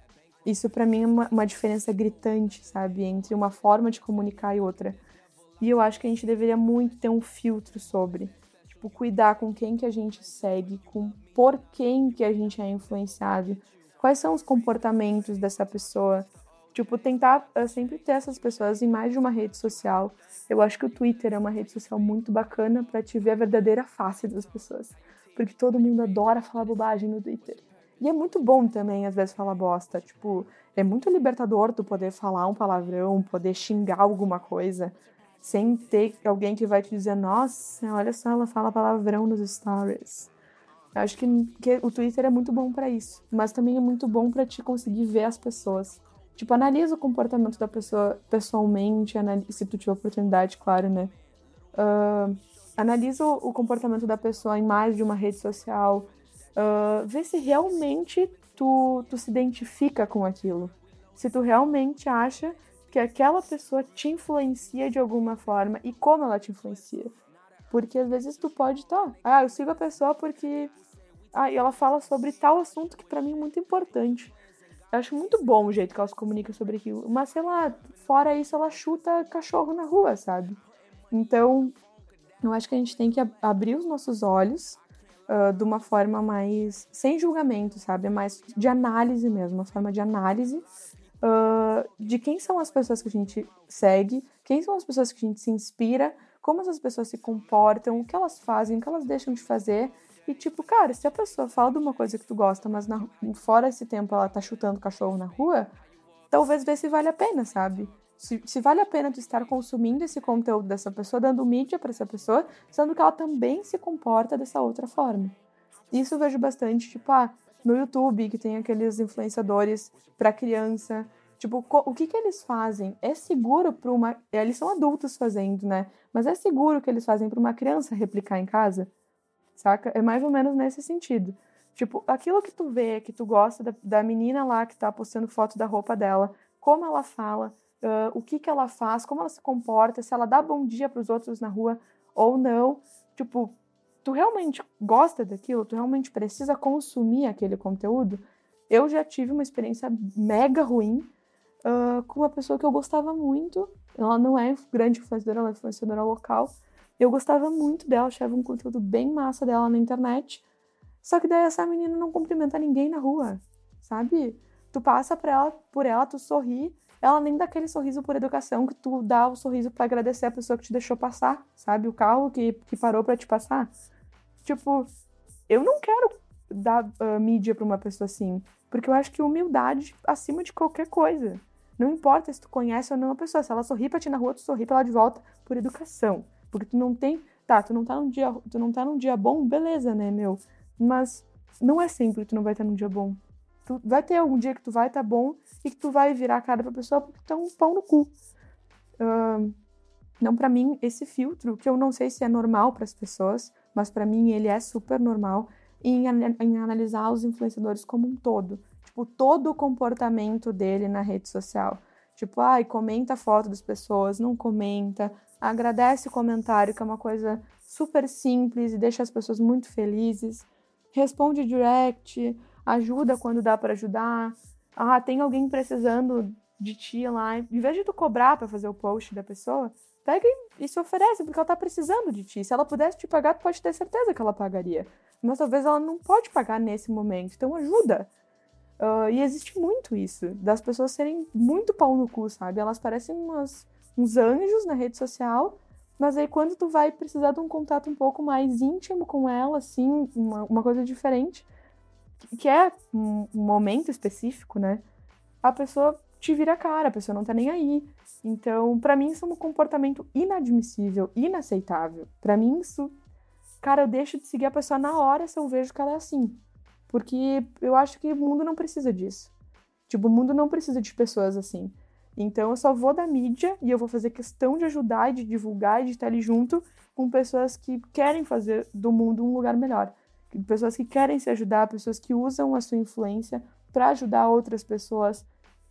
[SPEAKER 2] Isso para mim é uma, uma diferença gritante, sabe, entre uma forma de comunicar e outra. E eu acho que a gente deveria muito ter um filtro sobre, tipo, cuidar com quem que a gente segue, com por quem que a gente é influenciado, quais são os comportamentos dessa pessoa. Tipo, tentar uh, sempre ter essas pessoas em mais de uma rede social. Eu acho que o Twitter é uma rede social muito bacana para te ver a verdadeira face das pessoas. Porque todo mundo adora falar bobagem no Twitter. E é muito bom também, às vezes, falar bosta. Tipo, é muito libertador tu poder falar um palavrão, poder xingar alguma coisa, sem ter alguém que vai te dizer, nossa, olha só, ela fala palavrão nos stories. Acho que, que o Twitter é muito bom para isso, mas também é muito bom para te conseguir ver as pessoas. Tipo, analisa o comportamento da pessoa pessoalmente, se tu tiver oportunidade, claro, né? Uh, analisa o, o comportamento da pessoa em mais de uma rede social, uh, vê se realmente tu, tu se identifica com aquilo. Se tu realmente acha que aquela pessoa te influencia de alguma forma e como ela te influencia. Porque às vezes tu pode estar, tá, ah, eu sigo a pessoa porque ah, ela fala sobre tal assunto que para mim é muito importante. Eu acho muito bom o jeito que ela se comunica sobre aquilo. Mas, sei lá, fora isso, ela chuta cachorro na rua, sabe? Então, eu acho que a gente tem que abrir os nossos olhos uh, de uma forma mais. sem julgamento, sabe? Mais de análise mesmo, uma forma de análise uh, de quem são as pessoas que a gente segue, quem são as pessoas que a gente se inspira, como essas pessoas se comportam, o que elas fazem, o que elas deixam de fazer. E tipo, cara, se a pessoa fala de uma coisa que tu gosta, mas na, fora esse tempo ela tá chutando cachorro na rua, talvez ver se vale a pena, sabe? Se, se, vale a pena tu estar consumindo esse conteúdo dessa pessoa, dando mídia para essa pessoa, sendo que ela também se comporta dessa outra forma. Isso eu vejo bastante, tipo, ah, no YouTube, que tem aqueles influenciadores para criança. Tipo, o que que eles fazem? É seguro para uma. Eles são adultos fazendo, né? Mas é seguro que eles fazem para uma criança replicar em casa? Saca? É mais ou menos nesse sentido. Tipo, aquilo que tu vê, que tu gosta da, da menina lá que tá postando foto da roupa dela, como ela fala, uh, o que que ela faz, como ela se comporta, se ela dá bom dia para os outros na rua ou não. Tipo, tu realmente gosta daquilo? Tu realmente precisa consumir aquele conteúdo? Eu já tive uma experiência mega ruim uh, com uma pessoa que eu gostava muito. Ela não é grande influenciadora, ela é influenciadora local. Eu gostava muito dela, achava um conteúdo bem massa dela na internet. Só que daí essa menina não cumprimenta ninguém na rua, sabe? Tu passa por ela, por ela, tu sorri, ela nem dá aquele sorriso por educação que tu dá o sorriso para agradecer a pessoa que te deixou passar, sabe? O carro que, que parou para te passar. Tipo, eu não quero dar uh, mídia pra uma pessoa assim, porque eu acho que humildade acima de qualquer coisa. Não importa se tu conhece ou não a pessoa, se ela sorri pra ti na rua, tu sorri pra ela de volta por educação. Porque tu não tem. Tá, tu não tá num dia, tu não tá num dia bom, beleza, né, meu? Mas não é sempre que tu não vai estar num dia bom. Tu vai ter algum dia que tu vai estar tá bom e que tu vai virar a cara pra pessoa porque tu tá um pão no cu. Uh, não, para mim, esse filtro, que eu não sei se é normal para as pessoas, mas para mim ele é super normal, em, em, analisar os influenciadores como um todo. Tipo, todo o comportamento dele na rede social. Tipo, ai, comenta a foto das pessoas, não comenta, agradece o comentário, que é uma coisa super simples e deixa as pessoas muito felizes. Responde direct, ajuda quando dá para ajudar. Ah, tem alguém precisando de ti lá. Em vez de tu cobrar para fazer o post da pessoa, pega e, se oferece, porque ela tá precisando de ti. Se ela pudesse te pagar, tu pode ter certeza que ela pagaria. Mas talvez ela não pode pagar nesse momento. Então ajuda. Uh, e existe muito isso, das pessoas serem muito pau no cu, sabe? Elas parecem umas uns anjos na rede social, mas aí quando tu vai precisar de um contato um pouco mais íntimo com ela, assim, uma, uma coisa diferente, que é um, momento específico, né? A pessoa te vira a cara, a pessoa não tá nem aí. Então, para mim, isso é um comportamento inadmissível, inaceitável. Para mim, isso. Cara, eu deixo de seguir a pessoa na hora se eu vejo que ela é assim. Porque eu acho que o mundo não precisa disso. Tipo, o mundo não precisa de pessoas assim. Então eu só vou da mídia e eu vou fazer questão de ajudar e de divulgar e de estar ali junto com pessoas que querem fazer do mundo um lugar melhor. Pessoas que querem se ajudar, pessoas que usam a sua influência para ajudar outras pessoas.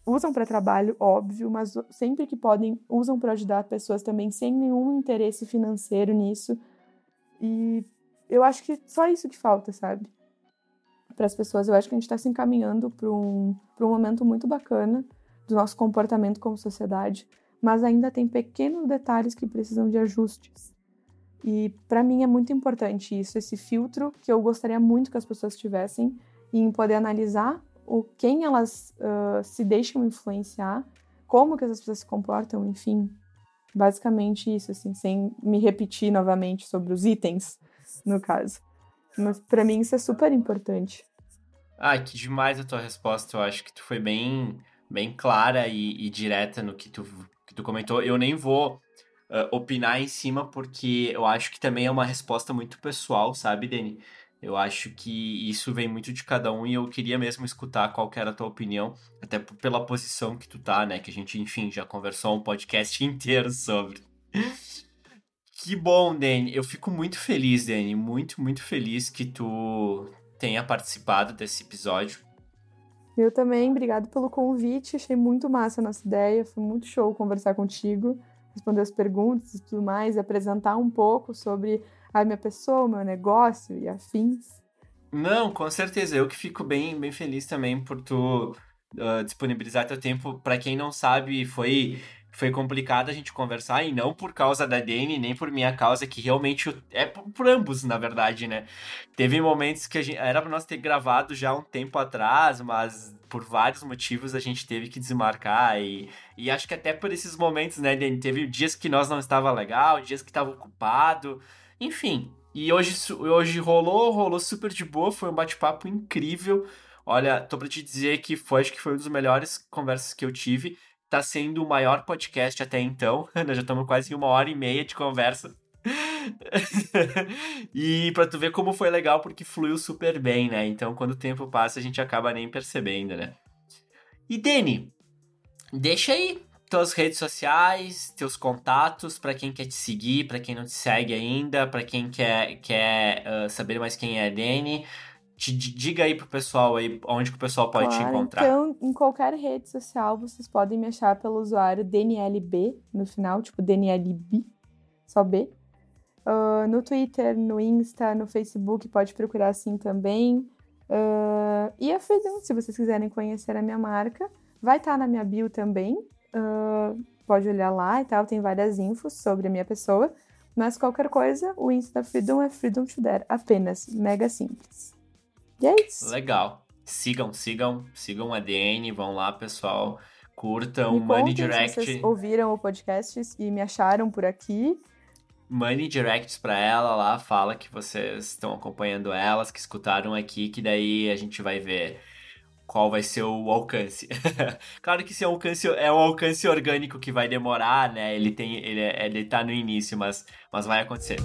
[SPEAKER 2] Usam para trabalho, óbvio, mas sempre que podem, usam para ajudar pessoas também sem nenhum interesse financeiro nisso. E eu acho que só isso que falta, sabe? Para as pessoas. Eu acho que a gente está se encaminhando para um, um momento muito bacana do nosso comportamento como sociedade, mas ainda tem pequenos detalhes que precisam de ajustes. E para mim é muito importante isso, esse filtro que eu gostaria muito que as pessoas tivessem em poder analisar o quem elas uh, se deixam influenciar, como que essas pessoas se comportam, enfim, basicamente isso, assim, sem me repetir novamente sobre os itens, no caso. Mas para mim isso é super importante.
[SPEAKER 1] Ah, que demais a tua resposta. Eu acho que tu foi bem, bem clara e, e direta no que tu, que tu comentou. Eu nem vou uh, opinar em cima, porque eu acho que também é uma resposta muito pessoal, sabe, Dani? Eu acho que isso vem muito de cada um e eu queria mesmo escutar qual era a tua opinião, até pela posição que tu tá, né? Que a gente, enfim, já conversou um podcast inteiro sobre. Que bom, Dani. Eu fico muito feliz, Dani. Muito, muito feliz que tu tenha participado desse episódio.
[SPEAKER 2] Eu também, obrigado pelo convite. Achei muito massa a nossa ideia. Foi muito show conversar contigo, responder as perguntas e tudo mais, e apresentar um pouco sobre a minha pessoa, o meu negócio e afins.
[SPEAKER 1] Não, com certeza. Eu que fico bem, bem feliz também por tu uh, disponibilizar teu tempo. Para quem não sabe, foi foi complicado a gente conversar, e não por causa da Dani, nem por minha causa, que realmente é por, ambos, na verdade, né? Teve momentos que a gente, era pra nós ter gravado já um tempo atrás, mas por vários motivos a gente teve que desmarcar, e, e acho que até por esses momentos, né, Dani? Teve dias que nós não estava legal, dias que estava ocupado, enfim. E hoje, hoje rolou, rolou super de boa, foi um bate-papo incrível. Olha, tô pra te dizer que foi, acho que foi uma das melhores conversas que eu tive tá sendo o maior podcast até então. Nós já estamos quase em uma hora e meia de conversa. e pra tu ver como foi legal, porque fluiu super bem, né? Então, quando o tempo passa, a gente acaba nem percebendo, né? E Dani, deixa aí tuas redes sociais, teus contatos, para quem quer te seguir, para quem não te segue ainda, para quem quer, quer uh, saber mais quem é a Dani diga aí pro pessoal aí onde que o pessoal pode claro, te encontrar.
[SPEAKER 2] Então, em qualquer rede social, vocês podem me achar pelo usuário DNLB no final, tipo DNLB, só B. Uh, no Twitter, no Insta, no Facebook, pode procurar assim também. Uh, e a Freedom, se vocês quiserem conhecer a minha marca, vai estar tá na minha bio também. Uh, pode olhar lá e tal, tem várias infos sobre a minha pessoa. Mas qualquer coisa, o Insta da Freedom é Freedom to Dare, apenas, mega simples. E é isso.
[SPEAKER 1] Legal. Sigam, sigam, sigam a DN, vão lá, pessoal. Curtam, me Money Direct.
[SPEAKER 2] Se vocês ouviram o podcast e me acharam por aqui.
[SPEAKER 1] Money Directs pra ela lá, fala que vocês estão acompanhando elas, que escutaram aqui, que daí a gente vai ver qual vai ser o alcance. claro que esse alcance é um alcance orgânico que vai demorar, né? Ele tem, ele, ele tá no início, mas, mas vai acontecer.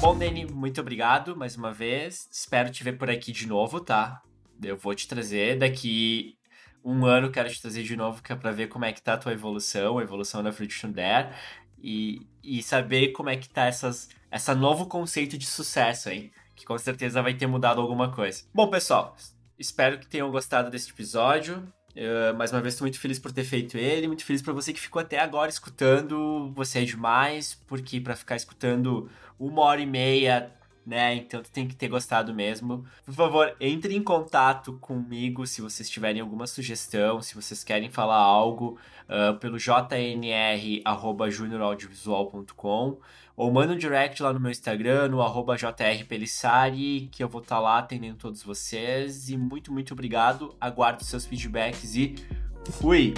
[SPEAKER 1] Bom, Dani, muito obrigado mais uma vez. Espero te ver por aqui de novo, tá? Eu vou te trazer daqui um ano, quero te trazer de novo, é pra ver como é que tá a tua evolução, a evolução da Fruition Dare e, e saber como é que tá essas, essa novo conceito de sucesso aí, que com certeza vai ter mudado alguma coisa. Bom, pessoal, espero que tenham gostado deste episódio. Uh, mais uma vez, estou muito feliz por ter feito ele, muito feliz para você que ficou até agora escutando. Você é demais, porque para ficar escutando uma hora e meia, né? Então tu tem que ter gostado mesmo. Por favor, entre em contato comigo se vocês tiverem alguma sugestão, se vocês querem falar algo, uh, pelo jnr.junioraudiovisual.com ou manda um direct lá no meu Instagram, no arroba jrpelissari, que eu vou estar tá lá atendendo todos vocês. E muito, muito obrigado. Aguardo seus feedbacks e fui!